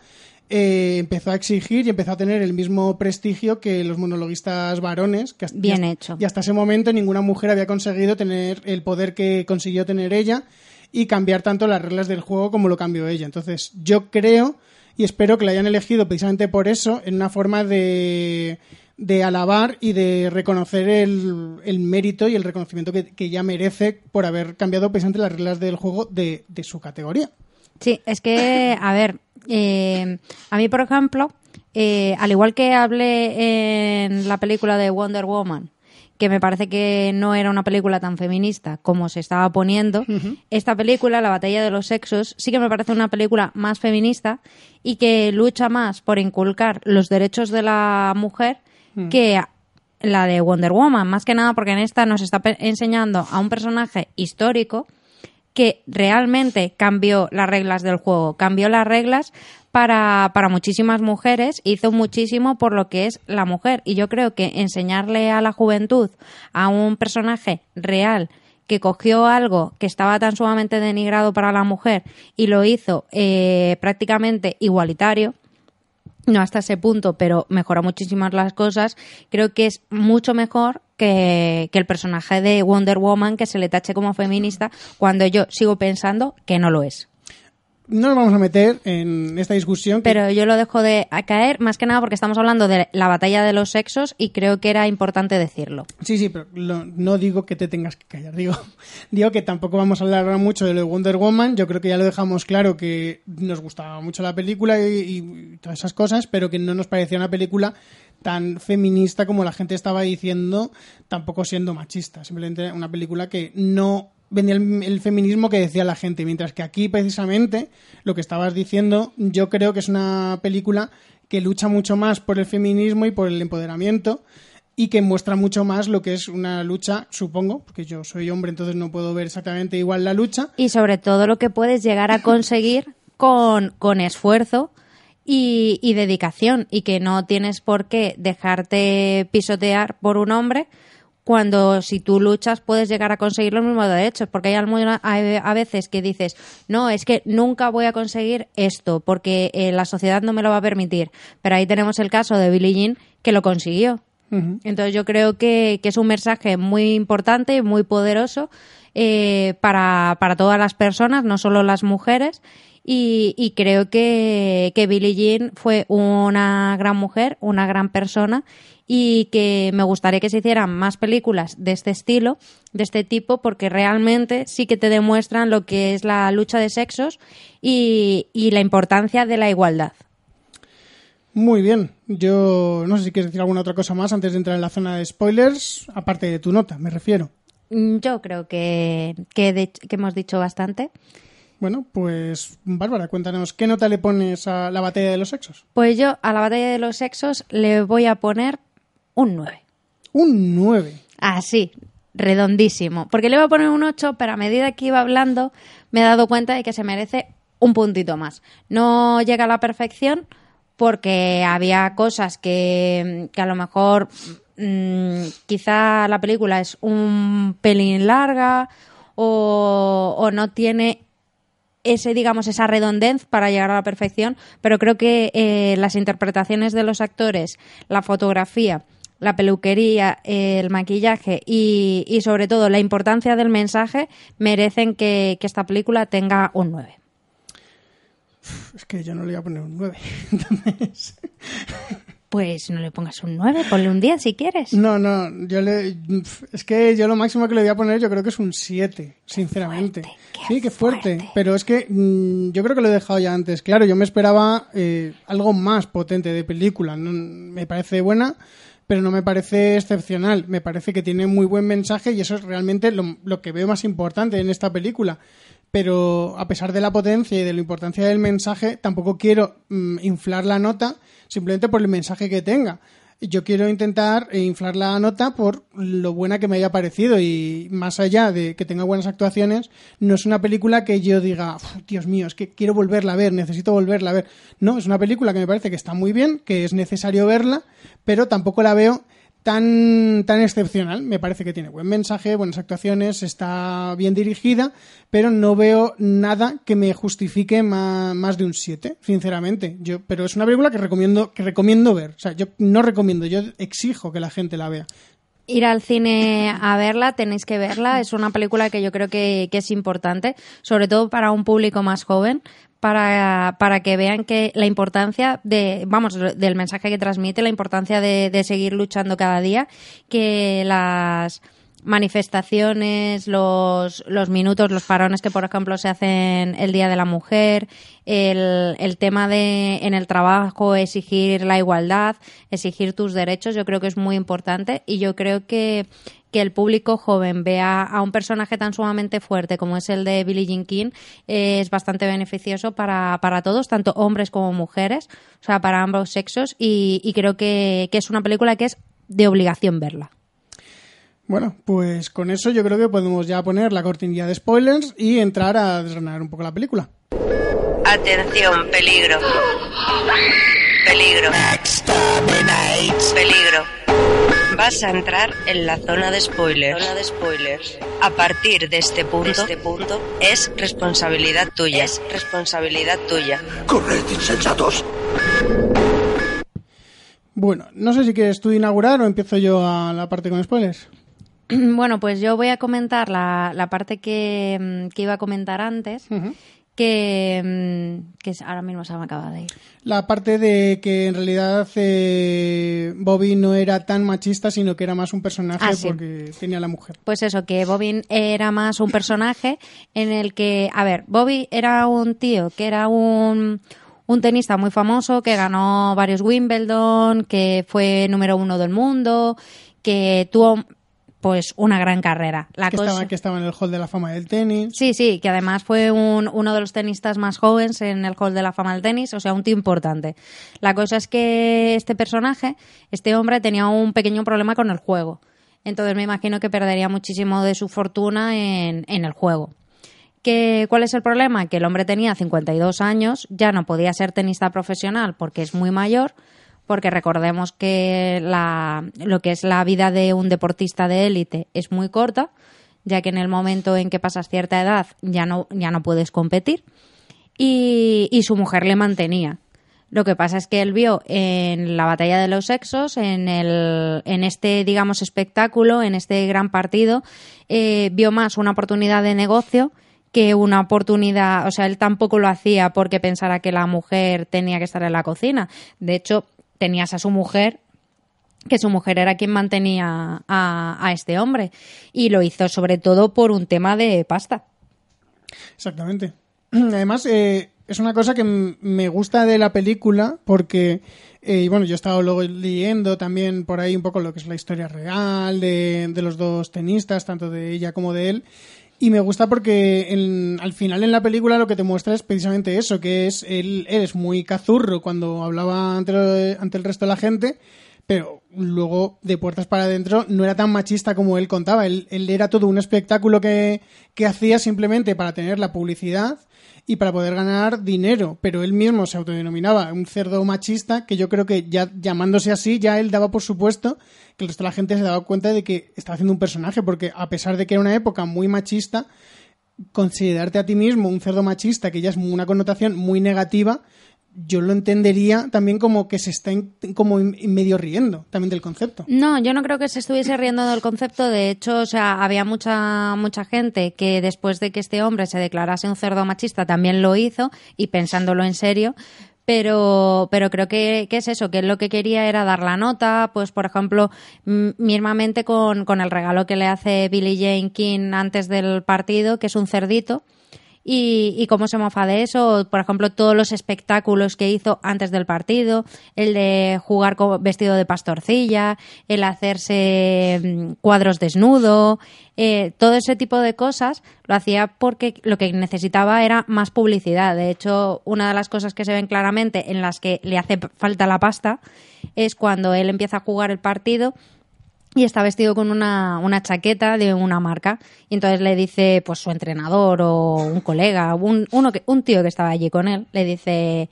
eh, empezó a exigir y empezó a tener el mismo prestigio que los monologuistas varones. Que hasta- Bien hecho. Y hasta ese momento ninguna mujer había conseguido tener el poder que consiguió tener ella y cambiar tanto las reglas del juego como lo cambió ella. Entonces, yo creo y espero que la hayan elegido precisamente por eso, en una forma de, de alabar y de reconocer el, el mérito y el reconocimiento que, que ella merece por haber cambiado precisamente las reglas del juego de, de su categoría. Sí, es que, a ver, eh, a mí, por ejemplo, eh, al igual que hablé en la película de Wonder Woman, que me parece que no era una película tan feminista como se estaba poniendo, esta película, La batalla de los sexos, sí que me parece una película más feminista y que lucha más por inculcar los derechos de la mujer que la de Wonder Woman, más que nada porque en esta nos está enseñando a un personaje histórico que realmente cambió las reglas del juego, cambió las reglas para, para muchísimas mujeres, hizo muchísimo por lo que es la mujer. Y yo creo que enseñarle a la juventud a un personaje real que cogió algo que estaba tan sumamente denigrado para la mujer y lo hizo eh, prácticamente igualitario, no hasta ese punto, pero mejora muchísimas las cosas, creo que es mucho mejor que, que, el personaje de Wonder Woman que se le tache como feminista cuando yo sigo pensando que no lo es no nos vamos a meter en esta discusión. Pero yo lo dejo de caer más que nada porque estamos hablando de la batalla de los sexos y creo que era importante decirlo. Sí, sí, pero no digo que te tengas que callar. Digo, digo que tampoco vamos a hablar mucho de Wonder Woman. Yo creo que ya lo dejamos claro que nos gustaba mucho la película y, y todas esas cosas, pero que no nos parecía una película tan feminista como la gente estaba diciendo, tampoco siendo machista. Simplemente una película que no vendía el, feminismo que decía la gente, mientras que aquí precisamente lo que estabas diciendo, yo creo que es una película que lucha mucho más por el feminismo y por el empoderamiento y que muestra mucho más lo que es una lucha, supongo, porque yo soy hombre, entonces no puedo ver exactamente igual la lucha. Y sobre todo lo que puedes llegar a conseguir con, con esfuerzo y, y dedicación y que no tienes por qué dejarte pisotear por un hombre cuando si tú luchas puedes llegar a conseguir los mismos derechos, porque hay, a veces que dices, no, es que nunca voy a conseguir esto, porque eh, la sociedad no me lo va a permitir. Pero ahí tenemos el caso de Billie Jean, que lo consiguió. Entonces yo creo que, es un mensaje muy importante y muy poderoso eh, para, para todas las personas, no solo las mujeres. Y, creo que, que Billie Jean fue una gran mujer, una gran persona y que me gustaría que se hicieran más películas de este estilo, de este tipo, porque realmente sí que te demuestran lo que es la lucha de sexos y, la importancia de la igualdad. Muy bien. Yo no sé si quieres decir alguna otra cosa más antes de entrar en la zona de spoilers, aparte de tu nota, me refiero. Mm, yo creo que, que, que hemos dicho bastante. Bueno, pues Bárbara, cuéntanos, ¿qué nota le pones a la batalla de los sexos? Pues yo a la batalla de los sexos le voy a poner un 9. Un 9. Así, redondísimo. Porque le iba a poner un 8, pero a medida que iba hablando me he dado cuenta de que se merece un puntito más. No llega a la perfección porque había cosas que, a lo mejor mm, quizá la película es un pelín larga o, no tiene ese, digamos, esa redondez para llegar a la perfección, pero creo que eh, las interpretaciones de los actores, la fotografía la peluquería, el maquillaje y, y, sobre todo la importancia del mensaje merecen que, esta película tenga un 9. Es que yo no le voy a poner un 9. Pues no le pongas un 9, ponle un 10 si quieres. No, no, yo le. Es que yo lo máximo que le voy a poner yo creo que es un 7, sinceramente. sí, qué fuerte. Pero es que mm, yo creo que lo he dejado ya antes. Claro, yo me esperaba eh, algo más potente de película. me parece buena, pero no me parece excepcional. Me parece que tiene muy buen mensaje y eso es realmente lo, que veo más importante en esta película. Pero a pesar de la potencia y de la importancia del mensaje, tampoco quiero mm, inflar la nota simplemente por el mensaje que tenga yo quiero intentar inflar la nota por lo buena que me haya parecido y más allá de que tenga buenas actuaciones, no es una película que yo diga, Dios mío, es que quiero volverla a ver, necesito volverla a ver. No, es una película que me parece que está muy bien, que es necesario verla, pero tampoco la veo tan, tan excepcional. Me parece que tiene buen mensaje, buenas actuaciones, está bien dirigida, pero no veo nada que me justifique más, de un 7, sinceramente. Yo, pero es una película que recomiendo, que recomiendo ver. O sea, yo no recomiendo, yo exijo que la gente la vea ir al cine a verla, tenéis que verla. Es una película que yo creo que, que, es importante, sobre todo para un público más joven, para, para que vean que la importancia de, vamos, del mensaje que transmite, la importancia de, de seguir luchando cada día, que las manifestaciones, los, los minutos, los parones que, por ejemplo, se hacen el Día de la Mujer, el, el tema de en el trabajo exigir la igualdad, exigir tus derechos, yo creo que es muy importante y yo creo que que el público joven vea a un personaje tan sumamente fuerte como es el de Billie Jean King eh, es bastante beneficioso para, para todos, tanto hombres como mujeres, o sea, para ambos sexos y, y creo que, que es una película que es de obligación verla. Bueno, pues con eso yo creo que podemos ya poner la cortinilla de spoilers y entrar a desgranar un poco la película. Atención, peligro. Peligro. Peligro. Vas a entrar en la zona de spoilers. Zona de spoilers. A partir de este punto, este punto es responsabilidad tuya. Es responsabilidad tuya. ¡Corred, insensatos! Bueno, no sé si quieres tú inaugurar o empiezo yo a la parte con spoilers. Bueno, pues yo voy a comentar la, la parte que, mm, que iba a comentar antes, que es- ahora mismo se me acaba de ir. La parte de que en realidad eh, Bobby no era tan machista, sino que era más un personaje Ah, sí. porque tenía la mujer. Pues eso, que Bobby era más un personaje en el que, a ver, Bobby era un tío que era un, un tenista muy famoso, que ganó varios Wimbledon, que fue número uno del mundo, que tuvo pues una gran carrera. La que, cosa- estaba, que estaba en el hall de la fama del tenis. Sí, sí, que además fue un- uno de los tenistas más jóvenes en el Hall de la Fama del Tenis, o sea, un tío importante. La cosa es que este personaje, este hombre, tenía un pequeño problema con el juego. Entonces me imagino que perdería muchísimo de su fortuna en, en el juego. ¿Que, ¿Cuál es el problema? Que el hombre tenía 52 años, ya no podía ser tenista profesional porque es muy mayor, porque recordemos que la, lo que es la vida de un deportista de élite es muy corta, ya que en el momento en que pasas cierta edad ya no, ya no puedes competir, y, y su mujer le mantenía. Lo que pasa es que él vio en la batalla de los sexos, en, el, en este, digamos, espectáculo, en este gran partido, eh, vio más una oportunidad de negocio que una oportunidad, o sea, él tampoco lo hacía porque pensara que la mujer tenía que estar en la cocina. De hecho, tenías a su mujer que su mujer era quien mantenía a, a este hombre y lo hizo sobre todo por un tema de pasta. Exactamente. Además, eh, es una cosa que me gusta de la película porque, eh, y bueno, yo he estado luego leyendo también por ahí un poco lo que es la historia real de, de los dos tenistas, tanto de ella como de él. Y me gusta porque en- al final en la película lo que te muestra es precisamente eso, que es él, él es muy cazurro cuando hablaba ante, ante el resto de la gente, pero luego de puertas para adentro no era tan machista como él contaba. Él, él era todo un espectáculo que, que hacía simplemente para tener la publicidad y para poder ganar dinero, pero él mismo se autodenominaba un cerdo machista que yo creo que ya llamándose así ya él daba por supuesto que el resto de la gente se daba cuenta de que estaba haciendo un personaje porque a pesar de que era una época muy machista considerarte a ti mismo un cerdo machista que ya es una connotación muy negativa yo lo entendería también como que se está como medio riendo también del concepto No, yo no creo que se estuviese riendo del concepto. De hecho, o sea, había mucha mucha gente que después de que este hombre se declarase un cerdo machista también lo hizo y pensándolo en serio. Pero, pero creo que, es eso, que lo que quería era dar la nota, pues por ejemplo, mismamente con, con el regalo que le hace Billie Jane King antes del partido, que es un cerdito, y, y cómo se mofa de eso. Por ejemplo, todos los espectáculos que hizo antes del partido, el de jugar co- vestido de pastorcilla, el hacerse mm, cuadros desnudo, eh, todo ese tipo de cosas lo hacía porque lo que necesitaba era más publicidad. De hecho, una de las cosas que se ven claramente en las que le hace falta la pasta es cuando él empieza a jugar el partido y está vestido con una, una chaqueta de una marca. Y entonces le dice, pues su entrenador o un colega, un, uno que, un tío que estaba allí con él, le dice,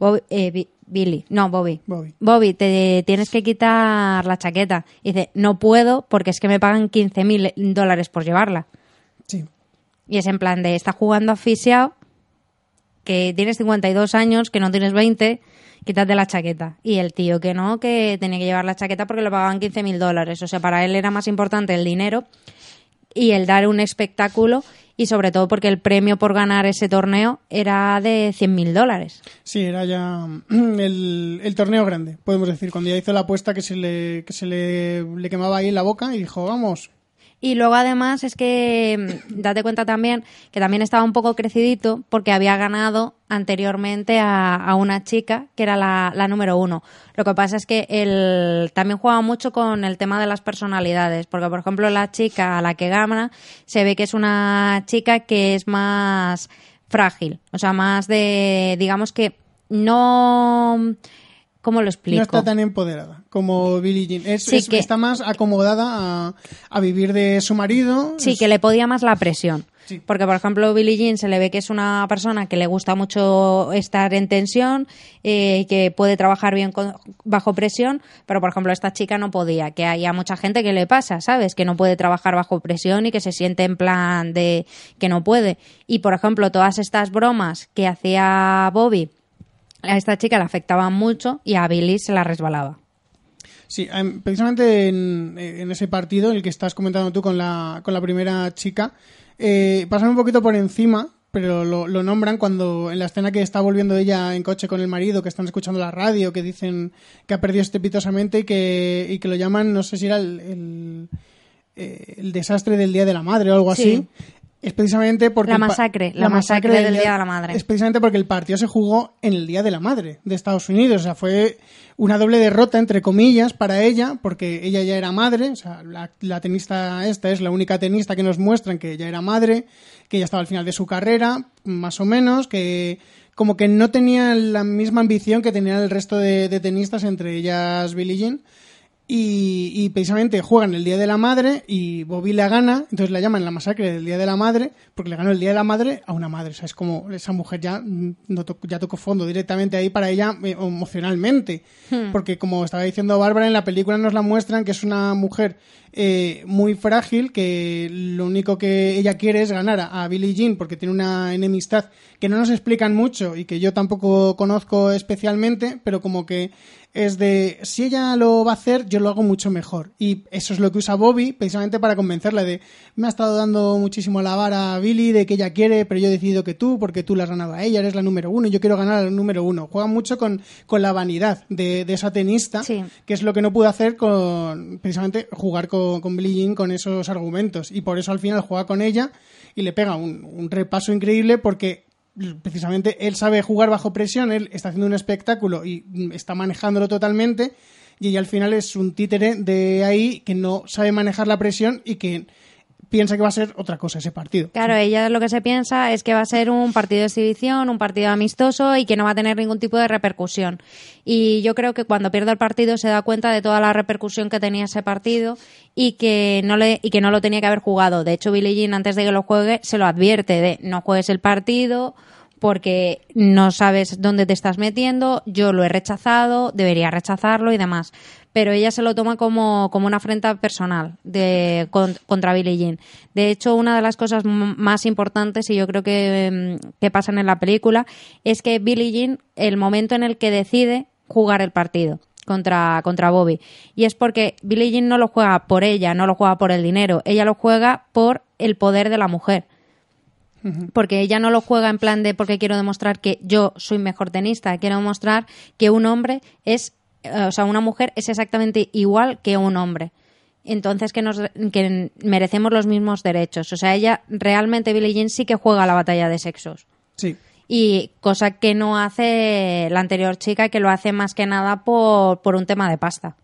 "Bobby- eh, Bi- Billy, no, Bobby. Bobby. te tienes que quitar la chaqueta. Y dice, no puedo porque es que me pagan 15 mil dólares por llevarla. Sí. Y es en plan de, está jugando asfixiado, que tienes 52 años, que no tienes 20, quítate la chaqueta. Y el tío que no, que tenía que llevar la chaqueta porque le pagaban 15 mil dólares. O sea, para él era más importante el dinero y el dar un espectáculo y sobre todo porque el premio por ganar ese torneo era de 100 mil dólares. Sí, era ya el, el torneo grande, podemos decir, cuando ya hizo la apuesta que se le, que se le quemaba ahí en la boca y dijo, vamos, Y luego además es que mm, date cuenta también que también estaba un poco crecidito porque había ganado anteriormente a, una chica que era la, número uno. Lo que pasa es que él también juega mucho con el tema de las personalidades, porque por ejemplo la chica a la que gana se ve que es una chica que es más frágil, o sea, más de, digamos que no... ¿Cómo lo explico? No está tan empoderada como Billie Jean. Es, Sí es- que- Está más acomodada a, a vivir de su marido. Sí, que le podía más la presión. Sí. Porque, por ejemplo, Billie Jean se le ve que es una persona que le gusta mucho estar en tensión, eh, que puede trabajar bien con- bajo presión, pero, por ejemplo, esta chica no podía. Que hay a mucha gente que le pasa, ¿sabes? Que no puede trabajar bajo presión y que se siente en plan de que no puede. Y, por ejemplo, todas estas bromas que hacía Bobby a esta chica le afectaban mucho y a Billie se la resbalaba. Sí, em, precisamente en, en ese partido, el que estás comentando tú con la, con la primera chica, eh, pasan un poquito por encima, pero lo, lo nombran cuando en la escena que está volviendo ella en coche con el marido, que están escuchando la radio, que dicen que ha perdido estrepitosamente y que, y que lo llaman, no sé si era el, el, eh, el desastre del Día de la Madre o algo Sí. así. Es precisamente porque... La masacre, la masacre del Día de la Madre. Es precisamente porque el partido se jugó en el Día de la Madre de Estados Unidos. O sea, fue una doble derrota, entre comillas, para ella, porque ella ya era madre. O sea, la, la tenista esta es la única tenista que nos muestran que ella era madre, que ya estaba al final de su carrera, más o menos, que como que no tenía la misma ambición que tenían el resto de, de tenistas, entre ellas Billie Jean. Y, y precisamente juegan el Día de la Madre y Bobby la gana, entonces la llaman la masacre del Día de la Madre, porque le ganó el Día de la Madre a una madre. O sea, es como esa mujer ya, no to- ya tocó fondo directamente ahí para ella eh, emocionalmente. Porque como estaba diciendo Bárbara, en la película nos la muestran que es una mujer eh, muy frágil, que lo único que ella quiere es ganar a, a Billie Jean porque tiene una enemistad que no nos explican mucho y que yo tampoco conozco especialmente, pero como que es de si ella lo va a hacer, yo lo hago mucho mejor. Y eso es lo que usa Bobby precisamente para convencerla de me ha estado dando muchísimo la vara a Billy de que ella quiere, pero yo he decidido que tú, porque tú la has ganado a ella, eres la número uno y yo quiero ganar al número uno. Juega mucho con, con la vanidad de, de esa tenista, Sí. que es lo que no pudo hacer con precisamente jugar con, con Billie Jean con esos argumentos. Y por eso al final juega con ella y le pega un, un repaso increíble porque precisamente él sabe jugar bajo presión, él está haciendo un espectáculo y mm, está manejándolo totalmente y ella al final es un títere de ahí que no sabe manejar la presión y que piensa que va a ser otra cosa ese partido. Claro, ella lo que se piensa es que va a ser un partido de exhibición, un partido amistoso y que no va a tener ningún tipo de repercusión. Y yo creo que cuando pierde el partido se da cuenta de toda la repercusión que tenía ese partido y que no le y que no lo tenía que haber jugado. De hecho, Billie Jean antes de que lo juegue se lo advierte de no juegues el partido porque no sabes dónde te estás metiendo, yo lo he rechazado, debería rechazarlo y demás. Pero ella se lo toma como, como una afrenta personal de, con- contra Billie Jean. De hecho, una de las cosas más importantes, y yo creo que, mm, que pasan en la película, es que Billie Jean, el momento en el que decide jugar el partido contra, contra Bobby. Y es porque Billie Jean no lo juega por ella, no lo juega por el dinero, ella lo juega por el poder de la mujer porque ella no lo juega en plan de porque quiero demostrar que yo soy mejor tenista, quiero demostrar que un hombre es, o sea, una mujer es exactamente igual que un hombre. Entonces que nos que merecemos los mismos derechos. O sea, ella realmente Billie Jean sí que juega la batalla de sexos. Sí. Y cosa que no hace la anterior chica, que lo hace más que nada por, por un tema de pasta.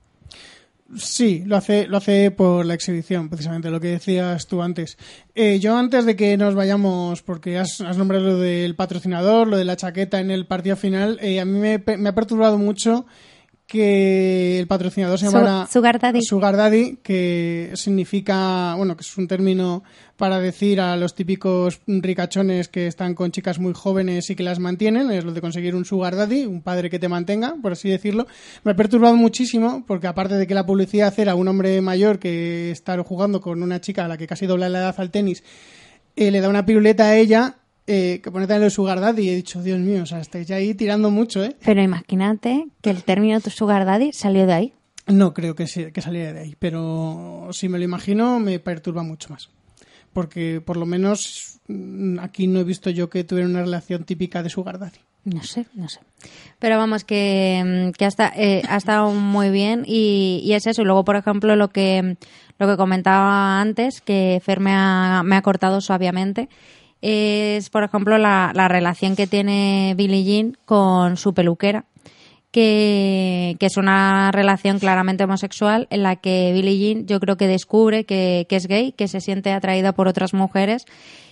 Sí, lo hace, lo hace por la exhibición, precisamente, lo que decías tú antes. Eh, yo antes de que nos vayamos, porque has, has nombrado lo del patrocinador, lo de la chaqueta en el partido final, eh, a mí me ha perturbado mucho que el patrocinador se Su- llamara Sugar Daddy. Sugar Daddy, que significa, bueno, que es un término para decir a los típicos ricachones que están con chicas muy jóvenes y que las mantienen, es lo de conseguir un Sugar Daddy, un padre que te mantenga, por así decirlo. Me ha perturbado muchísimo porque aparte de que la publicidad era un hombre mayor que está jugando con una chica a la que casi dobla la edad al tenis, eh, le da una piruleta a ella eh, que pone también el Sugar Daddy y he dicho, Dios mío, o sea, estáis ya ahí tirando mucho, ¿eh? Pero imagínate que el término sugar daddy salió de ahí. No creo que, se- que saliera de ahí, pero si me lo imagino me perturba mucho más. Porque por lo menos mm, aquí no he visto yo que tuviera una relación típica de Sugar Daddy. No sé, no sé. Pero vamos, que, mm, que hasta, eh, ha estado muy bien y, y es eso. Y luego, por ejemplo, lo que, lo que comentaba antes, que Fer me ha, me ha cortado suavemente, es, por ejemplo, la, la relación que tiene Billie Jean con su peluquera, que, que es una relación claramente homosexual en la que Billie Jean yo creo que descubre que, que es gay, que se siente atraída por otras mujeres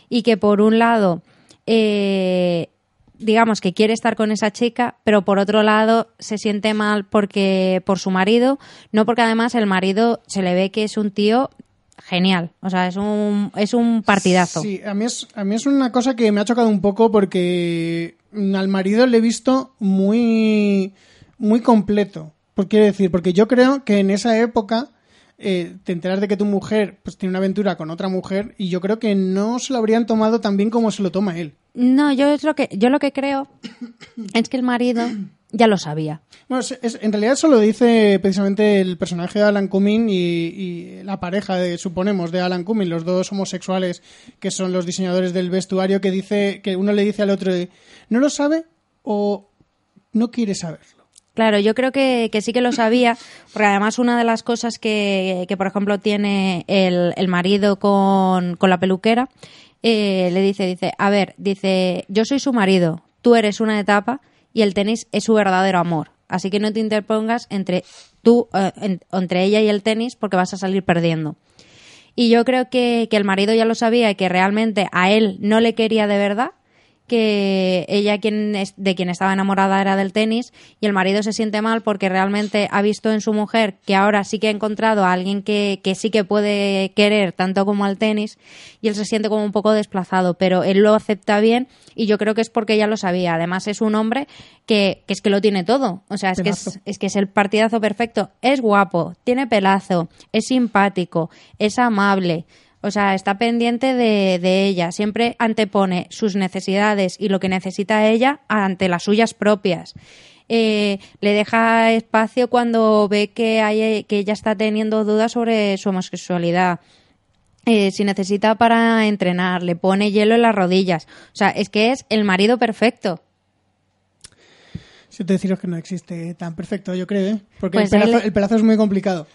y que por un lado eh, digamos que quiere estar con esa chica, pero por otro lado se siente mal porque por su marido, no porque además el marido se le ve que es un tío genial, o sea, es un es un partidazo. Sí, a mí es a mí es una cosa que me ha chocado un poco porque al marido le he visto muy muy completo. Por quiero decir, porque yo creo que en esa época eh, te enteras de que tu mujer pues tiene una aventura con otra mujer y yo creo que no se lo habrían tomado tan bien como se lo toma él. No, yo es lo que yo lo que creo es que el marido ya lo sabía. Bueno, es- es- en realidad eso lo dice precisamente el personaje de Alan Cumming y, y la pareja, de, suponemos, de Alan Cumming, los dos homosexuales que son los diseñadores del vestuario, que dice que uno le dice al otro, ¿no lo sabe o no quiere saberlo? Claro, yo creo que, que sí que lo sabía, porque además una de las cosas que, que, por ejemplo, tiene el, el marido con, con la peluquera, eh, le dice, dice, a ver, dice, yo soy su marido, tú eres una etapa y el tenis es su verdadero amor. Así que no te interpongas entre tú, eh, en- entre ella y el tenis porque vas a salir perdiendo. Y yo creo que, que el marido ya lo sabía y que realmente a él no le quería de verdad, que ella quien es- de quien estaba enamorada era del tenis y el marido se siente mal porque realmente ha visto en su mujer que ahora sí que ha encontrado a alguien que, que sí que puede querer tanto como al tenis y él se siente como un poco desplazado, pero él lo acepta bien y yo creo que es porque ella lo sabía. Además es un hombre que, que es que lo tiene todo, o sea, es que es que es el partidazo perfecto. Es guapo, tiene pelazo, es simpático, es amable. O sea, está pendiente de, de ella. Siempre antepone sus necesidades y lo que necesita ella ante las suyas propias. Eh, le deja espacio cuando ve que, hay, que ella está teniendo dudas sobre su homosexualidad. Eh, si necesita para entrenar, le pone hielo en las rodillas. O sea, es que es el marido perfecto. Siento deciros que no existe tan perfecto, yo creo, ¿eh? Porque Pues el, pelazo, le- el pelazo es muy complicado.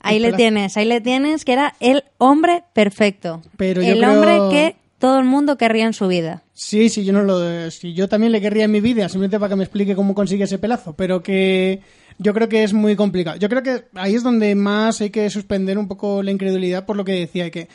Ahí le tienes, ahí le tienes, que era el hombre perfecto. Pero yo el creo- hombre que todo el mundo querría en su vida. Sí, sí, yo no lo. Si yo también le querría en mi vida, simplemente para que me explique cómo consigue ese pelazo, pero que yo creo que es muy complicado. Yo creo que ahí es donde más hay que suspender un poco la incredulidad por lo que decía, que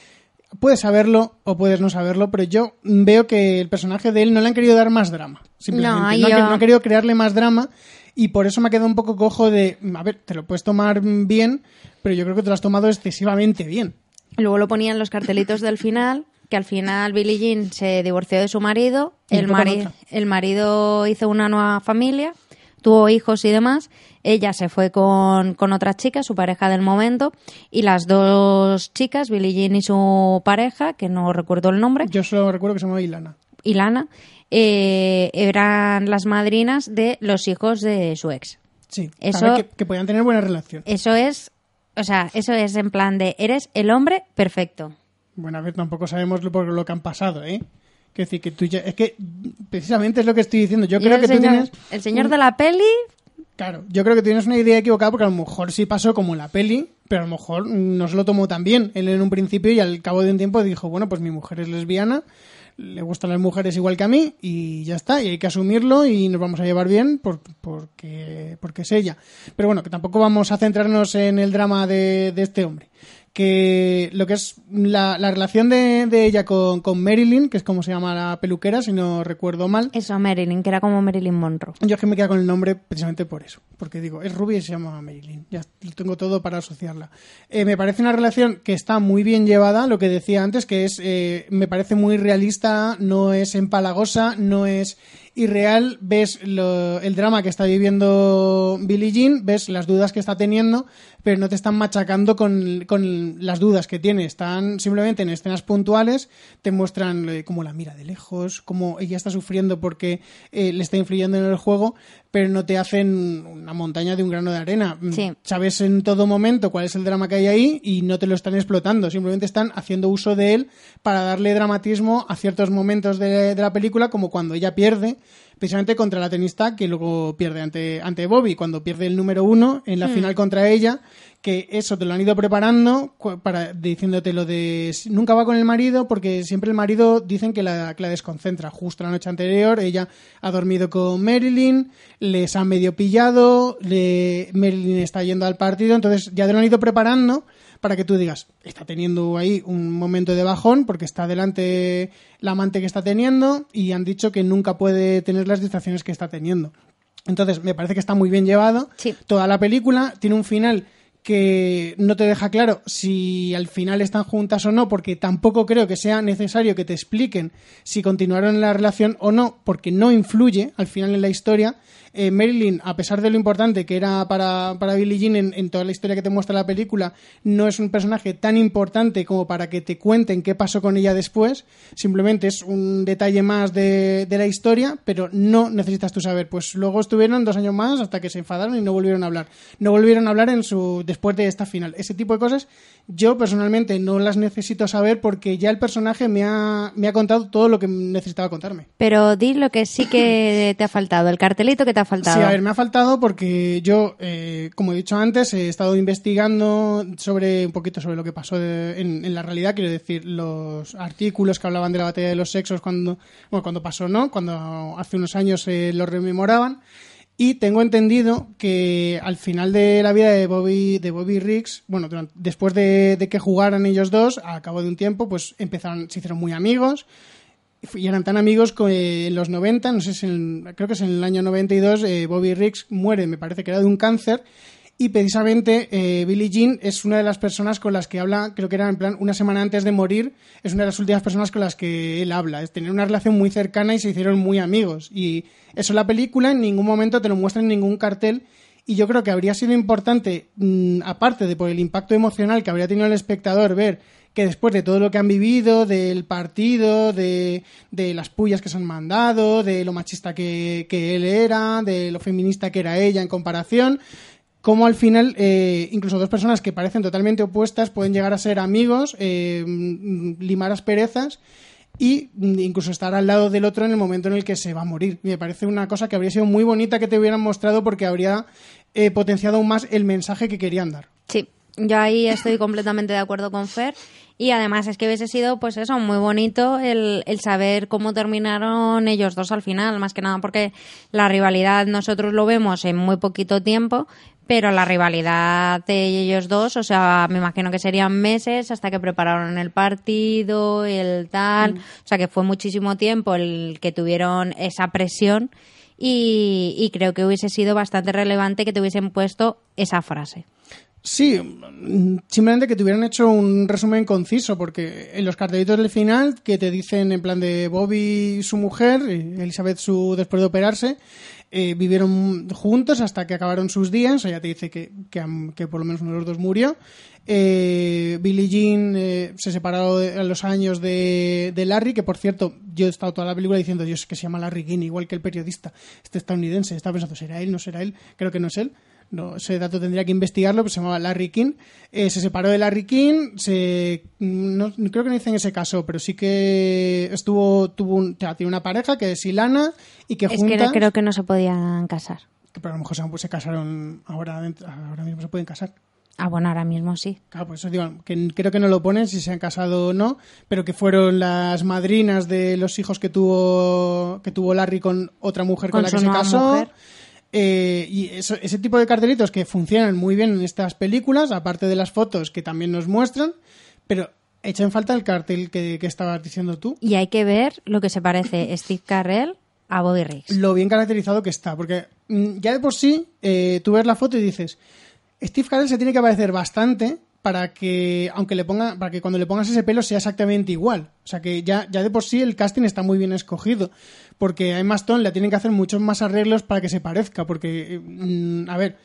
puedes saberlo o puedes no saberlo, pero yo veo que el personaje de él no le han querido dar más drama. Simplemente. No, No, yo- han, no han querido crearle más drama y por eso me ha quedado un poco cojo de, a ver, te lo puedes tomar bien, pero yo creo que te lo has tomado excesivamente bien. Luego lo ponían los cartelitos del final, que al final Billie Jean se divorció de su marido, el, mari- el marido hizo una nueva familia, tuvo hijos y demás, ella se fue con, con otra chica, su pareja del momento, y las dos chicas, Billie Jean y su pareja, que no recuerdo el nombre, Yo solo recuerdo que se llama Ilana. Ilana, eh, eran las madrinas de los hijos de su ex. Sí, Eso- que, que podían tener buena relación. Eso es, o sea, eso es en plan de, eres el hombre perfecto. Bueno, a ver, tampoco sabemos lo, por lo que han pasado, ¿eh? Quiero decir que tú ya... Es que precisamente es lo que estoy diciendo. Yo creo que tú tienes... El señor un- de la peli, Claro, yo creo que tienes una idea equivocada porque a lo mejor sí pasó como en la peli, pero a lo mejor no se lo tomó tan bien. Él en un principio y al cabo de un tiempo dijo, bueno, pues mi mujer es lesbiana, le gustan las mujeres igual que a mí y ya está, y hay que asumirlo y nos vamos a llevar bien por- porque, porque es ella. Pero bueno, que tampoco vamos a centrarnos en el drama de, de este hombre. Que lo que es la, la relación de, de ella con, con Marilyn, que es como se llama la peluquera, si no recuerdo mal, eso, Marilyn, que era como Marilyn Monroe. yo es que me quedo con el nombre precisamente por eso. Porque digo, es rubia y se llama Marilyn. Ya tengo todo para asociarla. Eh, me parece una relación que está muy bien llevada, lo que decía antes, que es, eh, me parece muy realista, no es empalagosa, no es irreal. Ves lo- el drama que está viviendo Billie Jean, ves las dudas que está teniendo, pero no te están machacando con, con las dudas que tiene. Están simplemente en escenas puntuales, te muestran eh, cómo la mira de lejos, cómo ella está sufriendo porque eh, le está influyendo en el juego, pero no te hacen una montaña de un grano de arena. Mm, Sí. Sabes en todo momento cuál es el drama que hay ahí y no te lo están explotando, simplemente están haciendo uso de él para darle dramatismo a ciertos momentos de, de la película, como cuando ella pierde precisamente contra la tenista que luego pierde ante, ante Bobby, cuando pierde el número uno en la Hmm. final contra ella, que eso te lo han ido preparando para diciéndote lo de nunca va con el marido porque siempre el marido dicen que la, que la desconcentra. Justo la noche anterior ella ha dormido con Marilyn, les han medio pillado, le, Marilyn está yendo al partido, entonces ya te lo han ido preparando para que tú digas, está teniendo ahí un momento de bajón porque está delante la amante que está teniendo y han dicho que nunca puede tener las distracciones que está teniendo. Entonces, me parece que está muy bien llevado. Sí. Toda la película tiene un final que no te deja claro si al final están juntas o no, porque tampoco creo que sea necesario que te expliquen si continuaron la relación o no, porque no influye al final en la historia. Eh, Marilyn, a pesar de lo importante que era para, para Billie Jean en, toda la historia que te muestra la película, no es un personaje tan importante como para que te cuenten qué pasó con ella después. Simplemente es un detalle más de, de la historia, pero no necesitas tú saber. Pues luego estuvieron dos años más hasta que se enfadaron y no volvieron a hablar. No volvieron a hablar en su después de esta final. Ese tipo de cosas yo personalmente no las necesito saber porque ya el personaje me ha, me ha contado todo lo que necesitaba contarme. Pero di lo que sí que te ha faltado, el cartelito que te ha faltado. Sí, a ver, me ha faltado porque yo, eh, como he dicho antes, he estado investigando sobre un poquito sobre lo que pasó de- en, en la realidad, quiero decir, los artículos que hablaban de la batalla de los sexos cuando, bueno, cuando pasó, ¿no? Cuando hace unos años eh, lo rememoraban. Y tengo entendido que al final de la vida de Bobby, de Bobby Riggs, bueno, durante- después de, de que jugaran ellos dos, a cabo de un tiempo, pues empezaron, se hicieron muy amigos y eran tan amigos que en los 90, no sé si en- creo que es en el año 92, eh, Bobby Riggs muere, me parece que era de un cáncer, y precisamente eh, Billie Jean es una de las personas con las que habla, creo que era en plan una semana antes de morir, es una de las últimas personas con las que él habla, es tener una relación muy cercana y se hicieron muy amigos. Y eso la película en ningún momento te lo muestra en ningún cartel. Y yo creo que habría sido importante, mm, aparte de por el impacto emocional que habría tenido el espectador, ver que después de todo lo que han vivido, del partido, de, las pullas que se han mandado, de lo machista que, él era, de lo feminista que era ella en comparación, cómo al final eh, incluso dos personas que parecen totalmente opuestas pueden llegar a ser amigos, eh, limar asperezas y incluso estar al lado del otro en el momento en el que se va a morir. Me parece una cosa que habría sido muy bonita que te hubieran mostrado porque habría eh, potenciado aún más el mensaje que querían dar. Sí, yo ahí estoy completamente de acuerdo con Fer. Y además es que hubiese sido, pues eso, muy bonito el, el saber cómo terminaron ellos dos al final, más que nada porque la rivalidad nosotros lo vemos en muy poquito tiempo, pero la rivalidad de ellos dos, o sea, me imagino que serían meses hasta que prepararon el partido, el tal, o sea que fue muchísimo tiempo el que tuvieron esa presión y, y creo que hubiese sido bastante relevante que te hubiesen puesto esa frase. Sí, simplemente que te hubieran hecho un resumen conciso, porque en los cartelitos del final, que te dicen en plan de Bobby y su mujer, Elizabeth su después de operarse, eh, vivieron juntos hasta que acabaron sus días, o ya te dice que, que, por lo menos uno de los dos murió. Eh, Billie Jean eh, se separó a los años de, de Larry, que por cierto, yo he estado toda la película diciendo, Dios, que se llama Larry King, igual que el periodista, este estadounidense, estaba pensando, ¿será él? ¿No será él? Creo que no es él. No, ese dato tendría que investigarlo, pues se llamaba Larry King. Eh, se separó de Larry King, se, no, creo que no dice en ese caso, pero sí que estuvo, tuvo un, o sea, tiene una pareja que es Ilana y que Es que juntas... creo que no se podían casar. que pero a lo mejor se, pues, se casaron ahora, ahora mismo se pueden casar. Ah, bueno, ahora mismo sí. Claro, pues eso digo, que creo que no lo ponen si se han casado o no, pero que fueron las madrinas de los hijos que tuvo que tuvo Larry con otra mujer con, Con la que se casó. mujer. Eh, y eso- ese tipo de cartelitos que funcionan muy bien en estas películas, aparte de las fotos que también nos muestran, pero echa en falta el cartel que, que estabas diciendo tú. Y hay que ver lo que se parece Steve Carrell a Bobby Riggs. lo bien caracterizado que está. Porque mm, ya de por sí, eh, tú ves la foto y dices, Steve Carell se tiene que parecer bastante para que, aunque le ponga, para que cuando le pongas ese pelo sea exactamente igual. O sea que ya, ya de por sí el casting está muy bien escogido. Porque a Emma Stone le tienen que hacer muchos más arreglos para que se parezca. Porque, mm, a ver,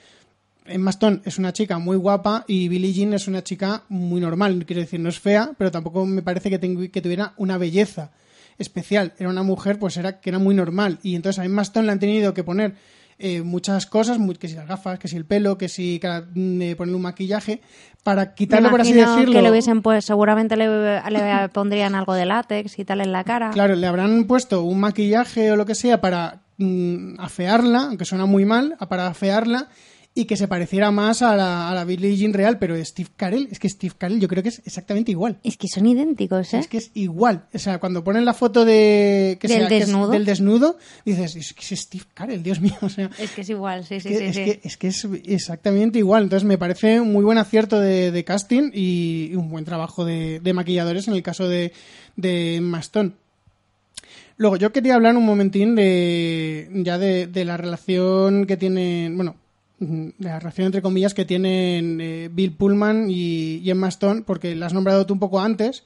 Emma Stone es una chica muy guapa y Billie Jean es una chica muy normal. Quiero decir, no es fea, pero tampoco me parece que, tengu- que tuviera una belleza especial. Era una mujer, pues era que era muy normal. Y entonces a Emma Stone le han tenido que poner eh, muchas cosas, muy- que si las gafas, que si el pelo, que si cada- mm, eh, ponerle un maquillaje, para Me quitarlo, por así decirlo. que le hubiesen pues seguramente le, le pondrían algo de látex y tal en la cara. Claro, le habrán puesto un maquillaje o lo que sea para mm, afearla, aunque suena muy mal, a- para afearla y que se pareciera más a la, a la Billie Jean real, pero Steve Carell, es que Steve Carell yo creo que es exactamente igual. Es que son idénticos, ¿eh? Es que es igual. O sea, cuando ponen la foto de que Del sea- que es desnudo. del desnudo, dices, es que es Steve Carell, Dios mío. O sea, Es que es igual, sí, sí, que- sí. es, sí. que, es que es exactamente igual. Entonces me parece un muy buen acierto de, de casting y un buen trabajo de, de maquilladores en el caso de, de Emma Stone. Luego, yo quería hablar un momentín de ya de, de la relación que tienen, bueno, la relación entre comillas que tienen eh, Bill Pullman y, y Emma Stone, porque la has nombrado tú un poco antes,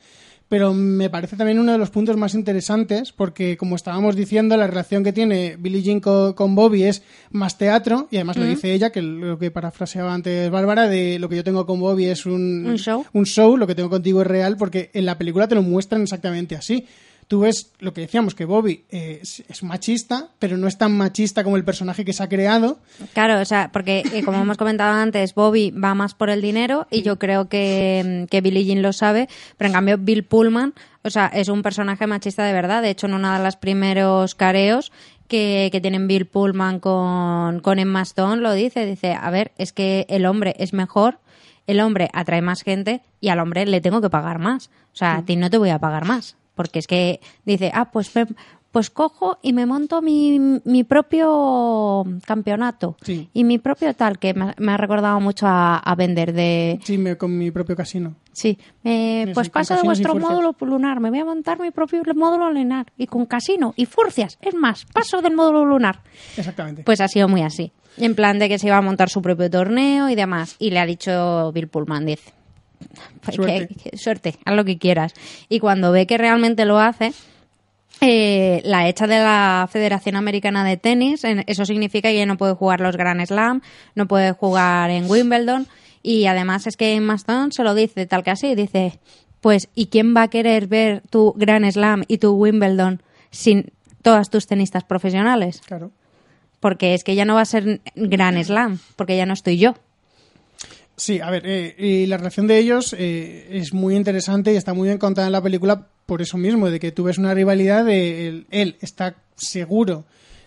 pero me parece también uno de los puntos más interesantes, porque como estábamos diciendo, la relación que tiene Billie Jean co- con, Bobby es más teatro, y además lo dice ella, que lo que parafraseaba antes Bárbara, de lo que yo tengo con Bobby es un, Un show. un show, lo que tengo contigo es real, porque en la película te lo muestran exactamente así. Tú ves lo que decíamos, que Bobby eh, es, machista, pero no es tan machista como el personaje que se ha creado. Claro, o sea, porque eh, como hemos comentado antes, Bobby va más por el dinero y yo creo que, mm, que Billie Jean lo sabe, pero en cambio Bill Pullman, o sea, es un personaje machista de verdad. De hecho, en uno de los primeros careos que, que tienen Bill Pullman con, con Emma Stone lo dice, dice, a ver, es que el hombre es mejor, el hombre atrae más gente y al hombre le tengo que pagar más. O sea, a ti no te voy a pagar más. Porque es que dice, ah, pues me- pues cojo y me monto mi, mi propio campeonato Sí. y mi propio tal, que me, me ha recordado mucho a, a Bender de... Sí, me- con mi propio casino. Sí, eh, pues paso de vuestro módulo lunar, me voy a montar mi propio módulo lunar y con casino y furcias. Es más, paso del módulo lunar. Exactamente. Pues ha sido muy así. En plan de que se iba a montar su propio torneo y demás. Y le ha dicho Bill Pullman, dice, pues Suerte. que- que- suerte, haz lo que quieras. Y cuando ve que realmente lo hace, eh, la hecha de la Federación Americana de Tenis, en- eso significa que ya no puede jugar los Grand Slam, no puede jugar en Wimbledon. Y además es que Emma Stone se lo dice tal que así, dice, pues ¿y quién va a querer ver tu Grand Slam y tu Wimbledon sin todas tus tenistas profesionales? Claro. porque es que ya no va a ser Gran Slam, porque ya no estoy yo. Sí, a ver, eh, y la relación de ellos eh, es muy interesante y está muy bien contada en la película por eso mismo, de que tú ves una rivalidad de él, él está seguro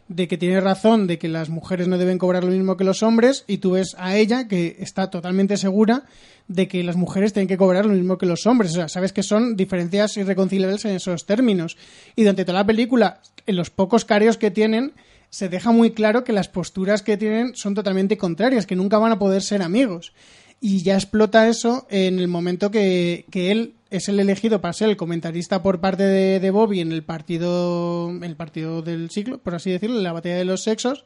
de que tiene razón de que las mujeres no deben cobrar lo mismo que los hombres y tú ves a ella que está totalmente segura de que las mujeres tienen que cobrar lo mismo que los hombres. O sea, sabes que son diferencias irreconciliables en esos términos. Y durante toda la película, en los pocos careos que tienen, se deja muy claro que las posturas que tienen son totalmente contrarias, que nunca van a poder ser amigos. Y ya explota eso en el momento que, que él es el elegido para ser el comentarista por parte de, de Bobby en el partido, el partido del siglo, por así decirlo, en la batalla de los sexos,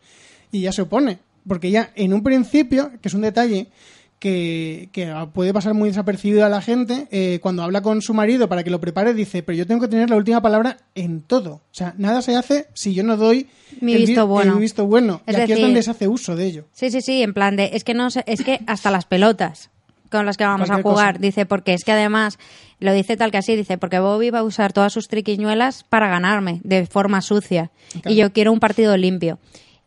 y ya se opone. Porque ya en un principio, que es un detalle que, que puede pasar muy desapercibido a la gente, eh, cuando habla con su marido para que lo prepare, dice, pero yo tengo que tener la última palabra en todo. O sea, nada se hace si yo no doy Mi el visto bueno. el visto bueno. Es y aquí es donde se hace uso de ello. Sí, sí, sí, en plan de, es que no es que hasta las pelotas con las que vamos a jugar, cosa. dice, porque es que además, lo dice tal que así, dice, porque Bobby va a usar todas sus triquiñuelas para ganarme de forma sucia. Claro. Y yo quiero un partido limpio.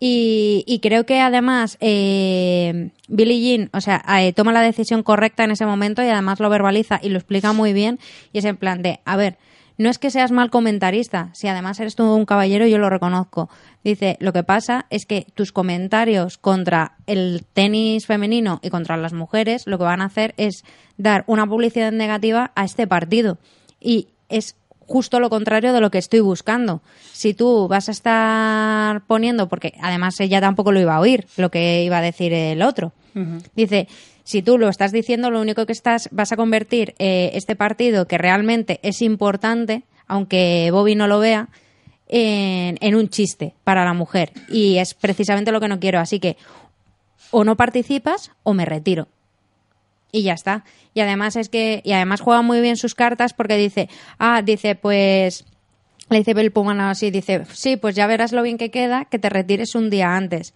Y, y creo que además eh, Billie Jean, o sea, eh, toma la decisión correcta en ese momento y además lo verbaliza y lo explica muy bien. Y es en plan de, a ver, no es que seas mal comentarista, si además eres tú un caballero, yo lo reconozco. Dice, lo que pasa es que tus comentarios contra el tenis femenino y contra las mujeres, lo que van a hacer es dar una publicidad negativa a este partido. Y es justo lo contrario de lo que estoy buscando. Si tú vas a estar poniendo, porque además ella tampoco lo iba a oír, lo que iba a decir el otro. Dice, si tú lo estás diciendo, lo único que estás, vas a convertir eh, este partido que realmente es importante, aunque Bobby no lo vea, en, en un chiste para la mujer. Y es precisamente lo que no quiero. Así que o no participas o me retiro. Y ya está. Y además es que, y además juega muy bien sus cartas porque dice, ah, dice, pues, le dice Bill Pullman así, dice, sí, pues ya verás lo bien que queda que te retires un día antes.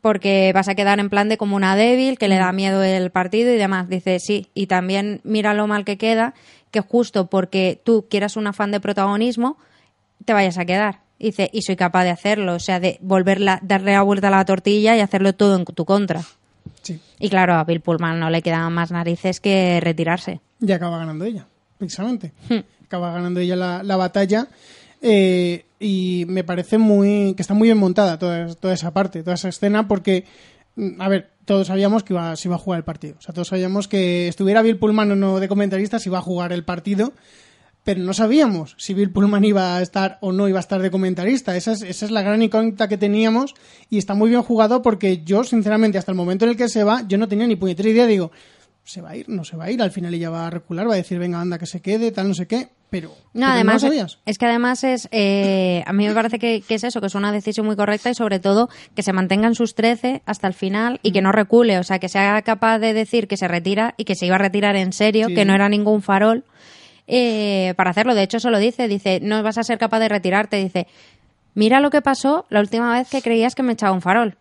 Porque vas a quedar en plan de como una débil, que le da miedo el partido y demás. Dice, sí, y también mira lo mal que queda, que justo porque tú quieras un afán de protagonismo, te vayas a quedar. Dice, y soy capaz de hacerlo, o sea, de volverla, darle la vuelta a la tortilla y hacerlo todo en tu contra. Sí. Y claro, a Bill Pullman no le quedaban más narices que retirarse. Y acaba ganando ella, precisamente. Hmm. Acaba ganando ella la, la batalla. eh, y me parece muy que está muy bien montada toda, toda esa parte, toda esa escena, porque, mm, a ver, todos sabíamos que iba, se iba a jugar el partido. O sea, todos sabíamos que estuviera Bill Pullman o no de comentarista, se iba a jugar el partido. Pero no sabíamos si Bill Pullman iba a estar o no iba a estar de comentarista. Esa es, esa es la gran incógnita que teníamos y está muy bien jugado porque yo, sinceramente, hasta el momento en el que se va, yo no tenía ni puñetera idea. Digo, ¿se va a ir? ¿No se va a ir? Al final ella va a recular, va a decir, venga, anda, que se quede, tal, no sé qué. Pero, No, pero además, lo sabías. es que además es, eh, a mí me parece que, que es eso, que es una decisión muy correcta y sobre todo que se mantengan sus 13 hasta el final y Mm. que no recule, o sea, que sea capaz de decir que se retira y que se iba a retirar en serio, Sí. que no era ningún farol eh, para hacerlo. De hecho, eso lo dice, dice, no vas a ser capaz de retirarte, dice, mira lo que pasó la última vez que creías que me echaba un farol.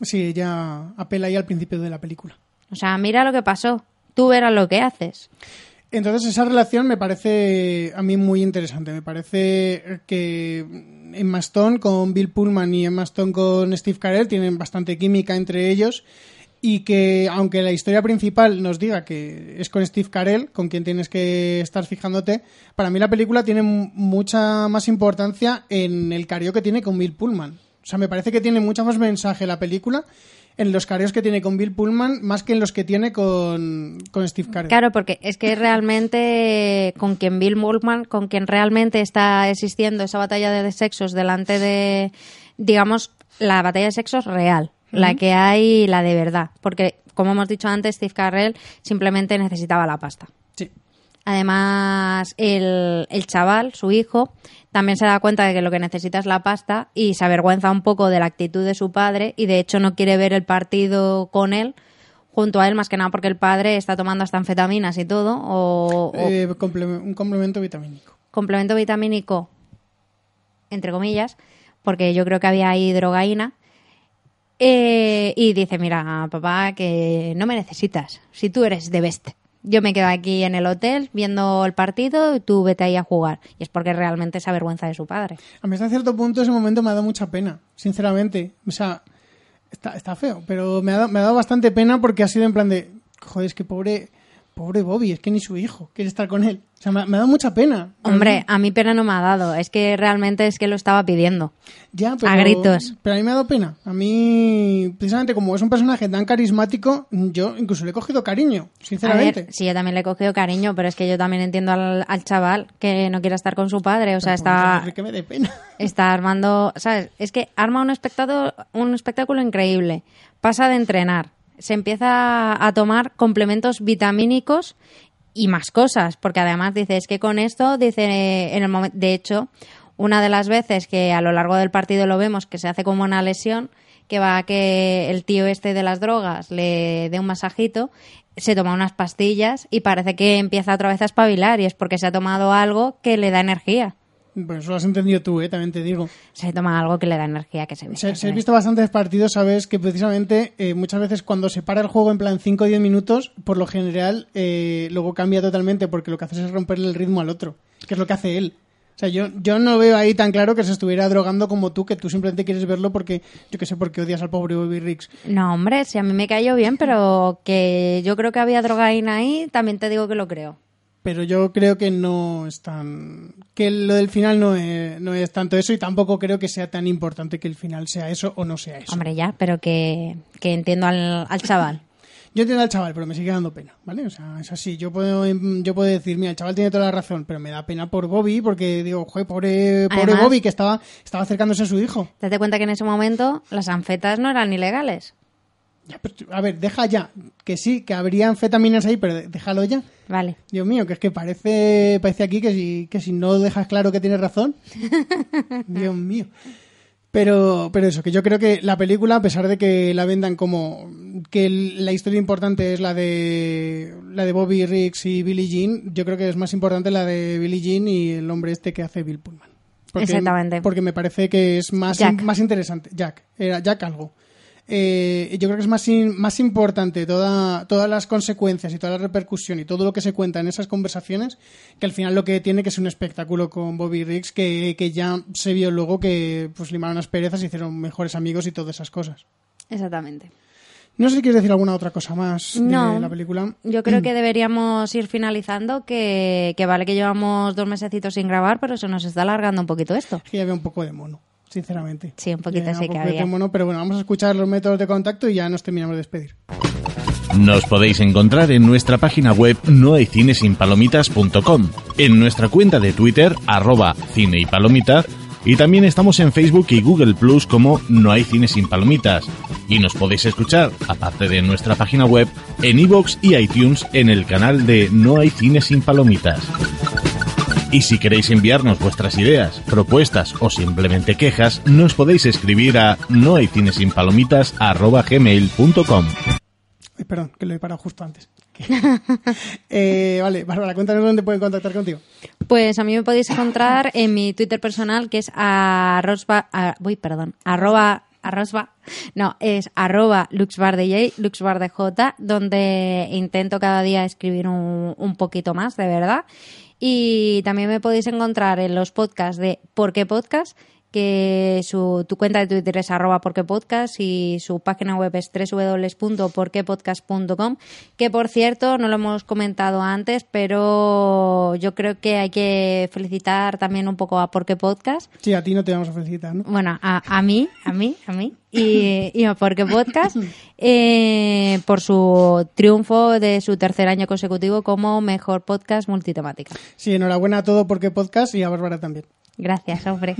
Sí, ella apela ahí al principio de la película. O sea, mira lo que pasó, tú verás lo que haces. Entonces esa relación me parece a mí muy interesante. Me parece que Emma Stone con Bill Pullman y Emma Stone con Steve Carell tienen bastante química entre ellos y que aunque la historia principal nos diga que es con Steve Carell, con quien tienes que estar fijándote, para mí la película tiene mucha más importancia en el careo que tiene con Bill Pullman. O sea, me parece que tiene mucho más mensaje la película en los careos que tiene con Bill Pullman más que en los que tiene con, con Steve Carell. Claro, porque es que realmente con quien Bill Pullman, con quien realmente está existiendo esa batalla de sexos delante de, digamos, la batalla de sexos real, la que hay, la de verdad. Porque, como hemos dicho antes, Steve Carell simplemente necesitaba la pasta. Sí. Además, el, el chaval, su hijo, también se da cuenta de que lo que necesita es la pasta y se avergüenza un poco de la actitud de su padre y de hecho no quiere ver el partido con él, junto a él, más que nada porque el padre está tomando hasta anfetaminas y todo, o, o Eh, un complemento vitamínico. complemento vitamínico, entre comillas, porque yo creo que había ahí drogaína. Eh, y dice, mira, papá, que no me necesitas, si tú eres de best. Yo me quedo aquí en el hotel viendo el partido y tú vete ahí a jugar. Y es porque realmente es avergüenza de su padre. A mí hasta cierto punto ese momento me ha dado mucha pena, sinceramente. O sea, está, está feo, pero me ha, dado, me ha dado bastante pena porque ha sido en plan de, joder, es que pobre, pobre Bobby, es que ni su hijo quiere estar con él. O sea, me, ha- me ha dado mucha pena. Hombre, a mí pena no me ha dado, es que realmente es que lo estaba pidiendo. Ya, pero, a gritos. Pero a mí me ha dado pena. A mí, precisamente como es un personaje tan carismático, yo incluso le he cogido cariño, A sinceramente. ver, sí, yo también le he cogido cariño, pero es que yo también entiendo al, al chaval que no quiere estar con su padre. O sea, Pero, está, que me dé pena. está armando, ¿sabes? Es que arma un espectáculo, un espectáculo increíble. Pasa de entrenar, se empieza a tomar complementos vitamínicos y más cosas, porque además dice, es que con esto, dice, en el momento, de hecho, una de las veces que a lo largo del partido lo vemos que se hace como una lesión, que va a que el tío este de las drogas le dé un masajito, se toma unas pastillas y parece que empieza otra vez a espabilar y es porque se ha tomado algo que le da energía. Pues eso lo has entendido tú, ¿eh? también te digo. Se toma algo que le da energía, que se ve. Si, has visto bastantes partidos, sabes que precisamente eh, muchas veces cuando se para el juego en plan 5 o 10 minutos, por lo general eh, luego cambia totalmente porque lo que haces es romperle el ritmo al otro, que es lo que hace él. O sea, yo, yo no veo ahí tan claro que se estuviera drogando como tú, que tú simplemente quieres verlo porque, yo que sé, porque odias al pobre Bobby Riggs. No, hombre, si a mí me cayó bien, pero que yo creo que había drogaína ahí, también te digo que lo creo. Pero yo creo que no es tan... que lo del final no es, no es tanto eso y tampoco creo que sea tan importante que el final sea eso o no sea eso. Hombre, ya, pero que, que entiendo al, al chaval. Yo entiendo al chaval, pero me sigue dando pena, ¿vale? O sea, es así. Yo puedo, yo puedo decir, mira, el chaval tiene toda la razón, pero me da pena por Bobby porque digo, joder, pobre, pobre Además- Bobby que estaba, estaba acercándose a su hijo. Date cuenta que en ese momento las anfetas no eran ilegales. Ya, pero, a ver, deja ya. Que sí, que habría anfetaminas ahí, pero déjalo ya. Vale. Dios mío, que es que parece, parece aquí que si, que si no dejas claro que tienes razón. Dios mío. Pero, pero eso, que yo creo que la película, a pesar de que la vendan como que la historia importante es la de la de Bobby Riggs y Billie Jean, yo creo que es más importante la de Billie Jean y el hombre este que hace Bill Pullman. Porque, Exactamente. Porque me parece que es más, Jack. más interesante. Jack, era Jack algo. Eh, yo creo que es más, in- más importante toda, todas las consecuencias y toda la repercusión y todo lo que se cuenta en esas conversaciones que al final lo que tiene que es un espectáculo con Bobby Riggs que, que ya se vio luego que pues limaron las perezas, se hicieron mejores amigos y todas esas cosas. Exactamente. No sé si quieres decir alguna otra cosa más No. de la película. Yo creo que deberíamos ir finalizando, que, que vale que llevamos dos mesecitos sin grabar, pero se nos está alargando un poquito esto. que ya había un poco de mono, sinceramente. Sí, un poquito sí que había. mono, pero bueno, vamos a escuchar los métodos de contacto y ya nos terminamos de despedir. Nos podéis encontrar en nuestra página web nohaycinesinpalomitas.com, en nuestra cuenta de Twitter, arroba cine y palomita, y también estamos en Facebook y Google Plus como No hay cine sin palomitas. Y nos podéis escuchar, aparte de nuestra página web, en iVoox y iTunes en el canal de No hay cine sin palomitas. Y si queréis enviarnos vuestras ideas, propuestas o simplemente quejas, nos podéis escribir a nohaycinesinpalomitas.gmail.com Ay, perdón, que lo he parado justo antes. Eh, vale, Bárbara, cuéntanos dónde pueden contactar contigo. Pues a mí me podéis encontrar en mi Twitter personal, que es arrosba, a- uy, perdón, arroba, arrosba, no, es arroba luxbardj, luxbardj, donde intento cada día escribir un, un poquito más, de verdad. Y también me podéis encontrar en los podcasts de ¿Por qué podcast? Que su, tu cuenta de Twitter es arroba porquepodcast y su página web es www.porquepodcast.com que por cierto no lo hemos comentado antes pero yo creo que hay que felicitar también un poco a Porqué Podcast Sí, a ti no te vamos a felicitar, ¿no? bueno, a, a mí, a mí, a mí y, y a Porque Podcast eh, por su triunfo de su tercer año consecutivo como mejor podcast multitemática. Sí, enhorabuena a todo porque podcast y a Bárbara también. Gracias, hombre.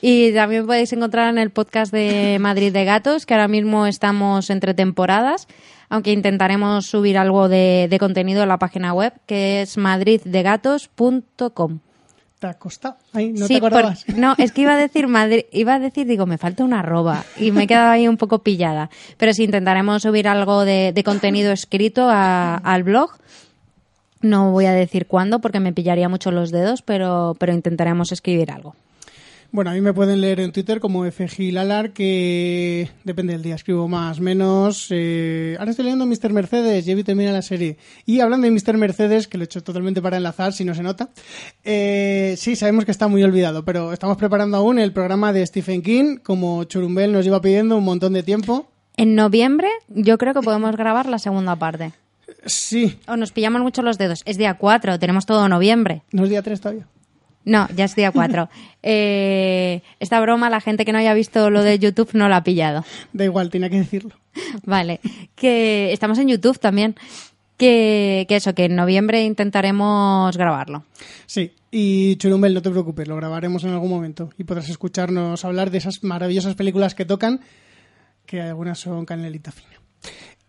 Y también podéis encontrar en el podcast de Madrid de Gatos, que ahora mismo estamos entre temporadas, aunque intentaremos subir algo de, de contenido en la página web, que es madriddegatos.com. Te ha costado. Ay, no Sí, te acordabas. por- no, es que iba a decir Madrid, iba a decir, digo, me falta una arroba y me he quedado ahí un poco pillada. Pero sí, intentaremos subir algo de, de contenido escrito a- al blog. No voy a decir cuándo porque me pillaría mucho los dedos, pero, pero intentaremos escribir algo. Bueno, a mí me pueden leer en Twitter como FGLalar, que depende del día, escribo más, menos. eh, ahora estoy leyendo Mr. Mercedes, y Evi termina la serie. Y hablando de Mr. Mercedes, que lo he hecho totalmente para enlazar, si no se nota, eh, sí, sabemos que está muy olvidado, pero estamos preparando aún el programa de Stephen King, como Churumbel nos lleva pidiendo un montón de tiempo. En noviembre yo creo que podemos grabar la segunda parte. Sí, O nos pillamos mucho los dedos. Es día 4, tenemos todo noviembre. no es día 3 todavía. No, ya es día 4. Eh, esta broma, la gente que no haya visto lo de YouTube no la ha pillado. Da igual, tenía que decirlo. Vale, que estamos en YouTube también. Que, que eso, que en noviembre intentaremos grabarlo. Sí, y Churumbel, no te preocupes, lo grabaremos en algún momento y podrás escucharnos hablar de esas maravillosas películas que tocan, que algunas son canelita fina.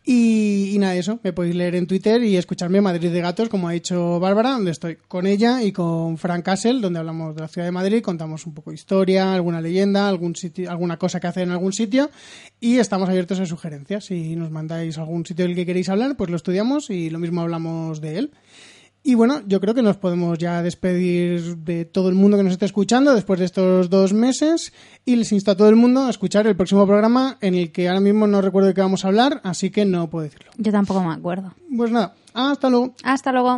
Y, y nada, eso, me podéis leer en Twitter y escucharme Madrid de Gatos, como ha dicho Bárbara, donde estoy con ella y con Frank Castle, donde hablamos de la ciudad de Madrid, contamos un poco de historia, alguna leyenda, algún sitio, alguna cosa que hacer en algún sitio y estamos abiertos a sugerencias. Si nos mandáis algún sitio del que queréis hablar, pues lo estudiamos y lo mismo hablamos de él. Y bueno, yo creo que nos podemos ya despedir de todo el mundo que nos esté escuchando después de estos dos meses y les insto a todo el mundo a escuchar el próximo programa en el que ahora mismo no recuerdo de qué vamos a hablar, así que no puedo decirlo. Yo tampoco me acuerdo. Pues nada, hasta luego. Hasta luego.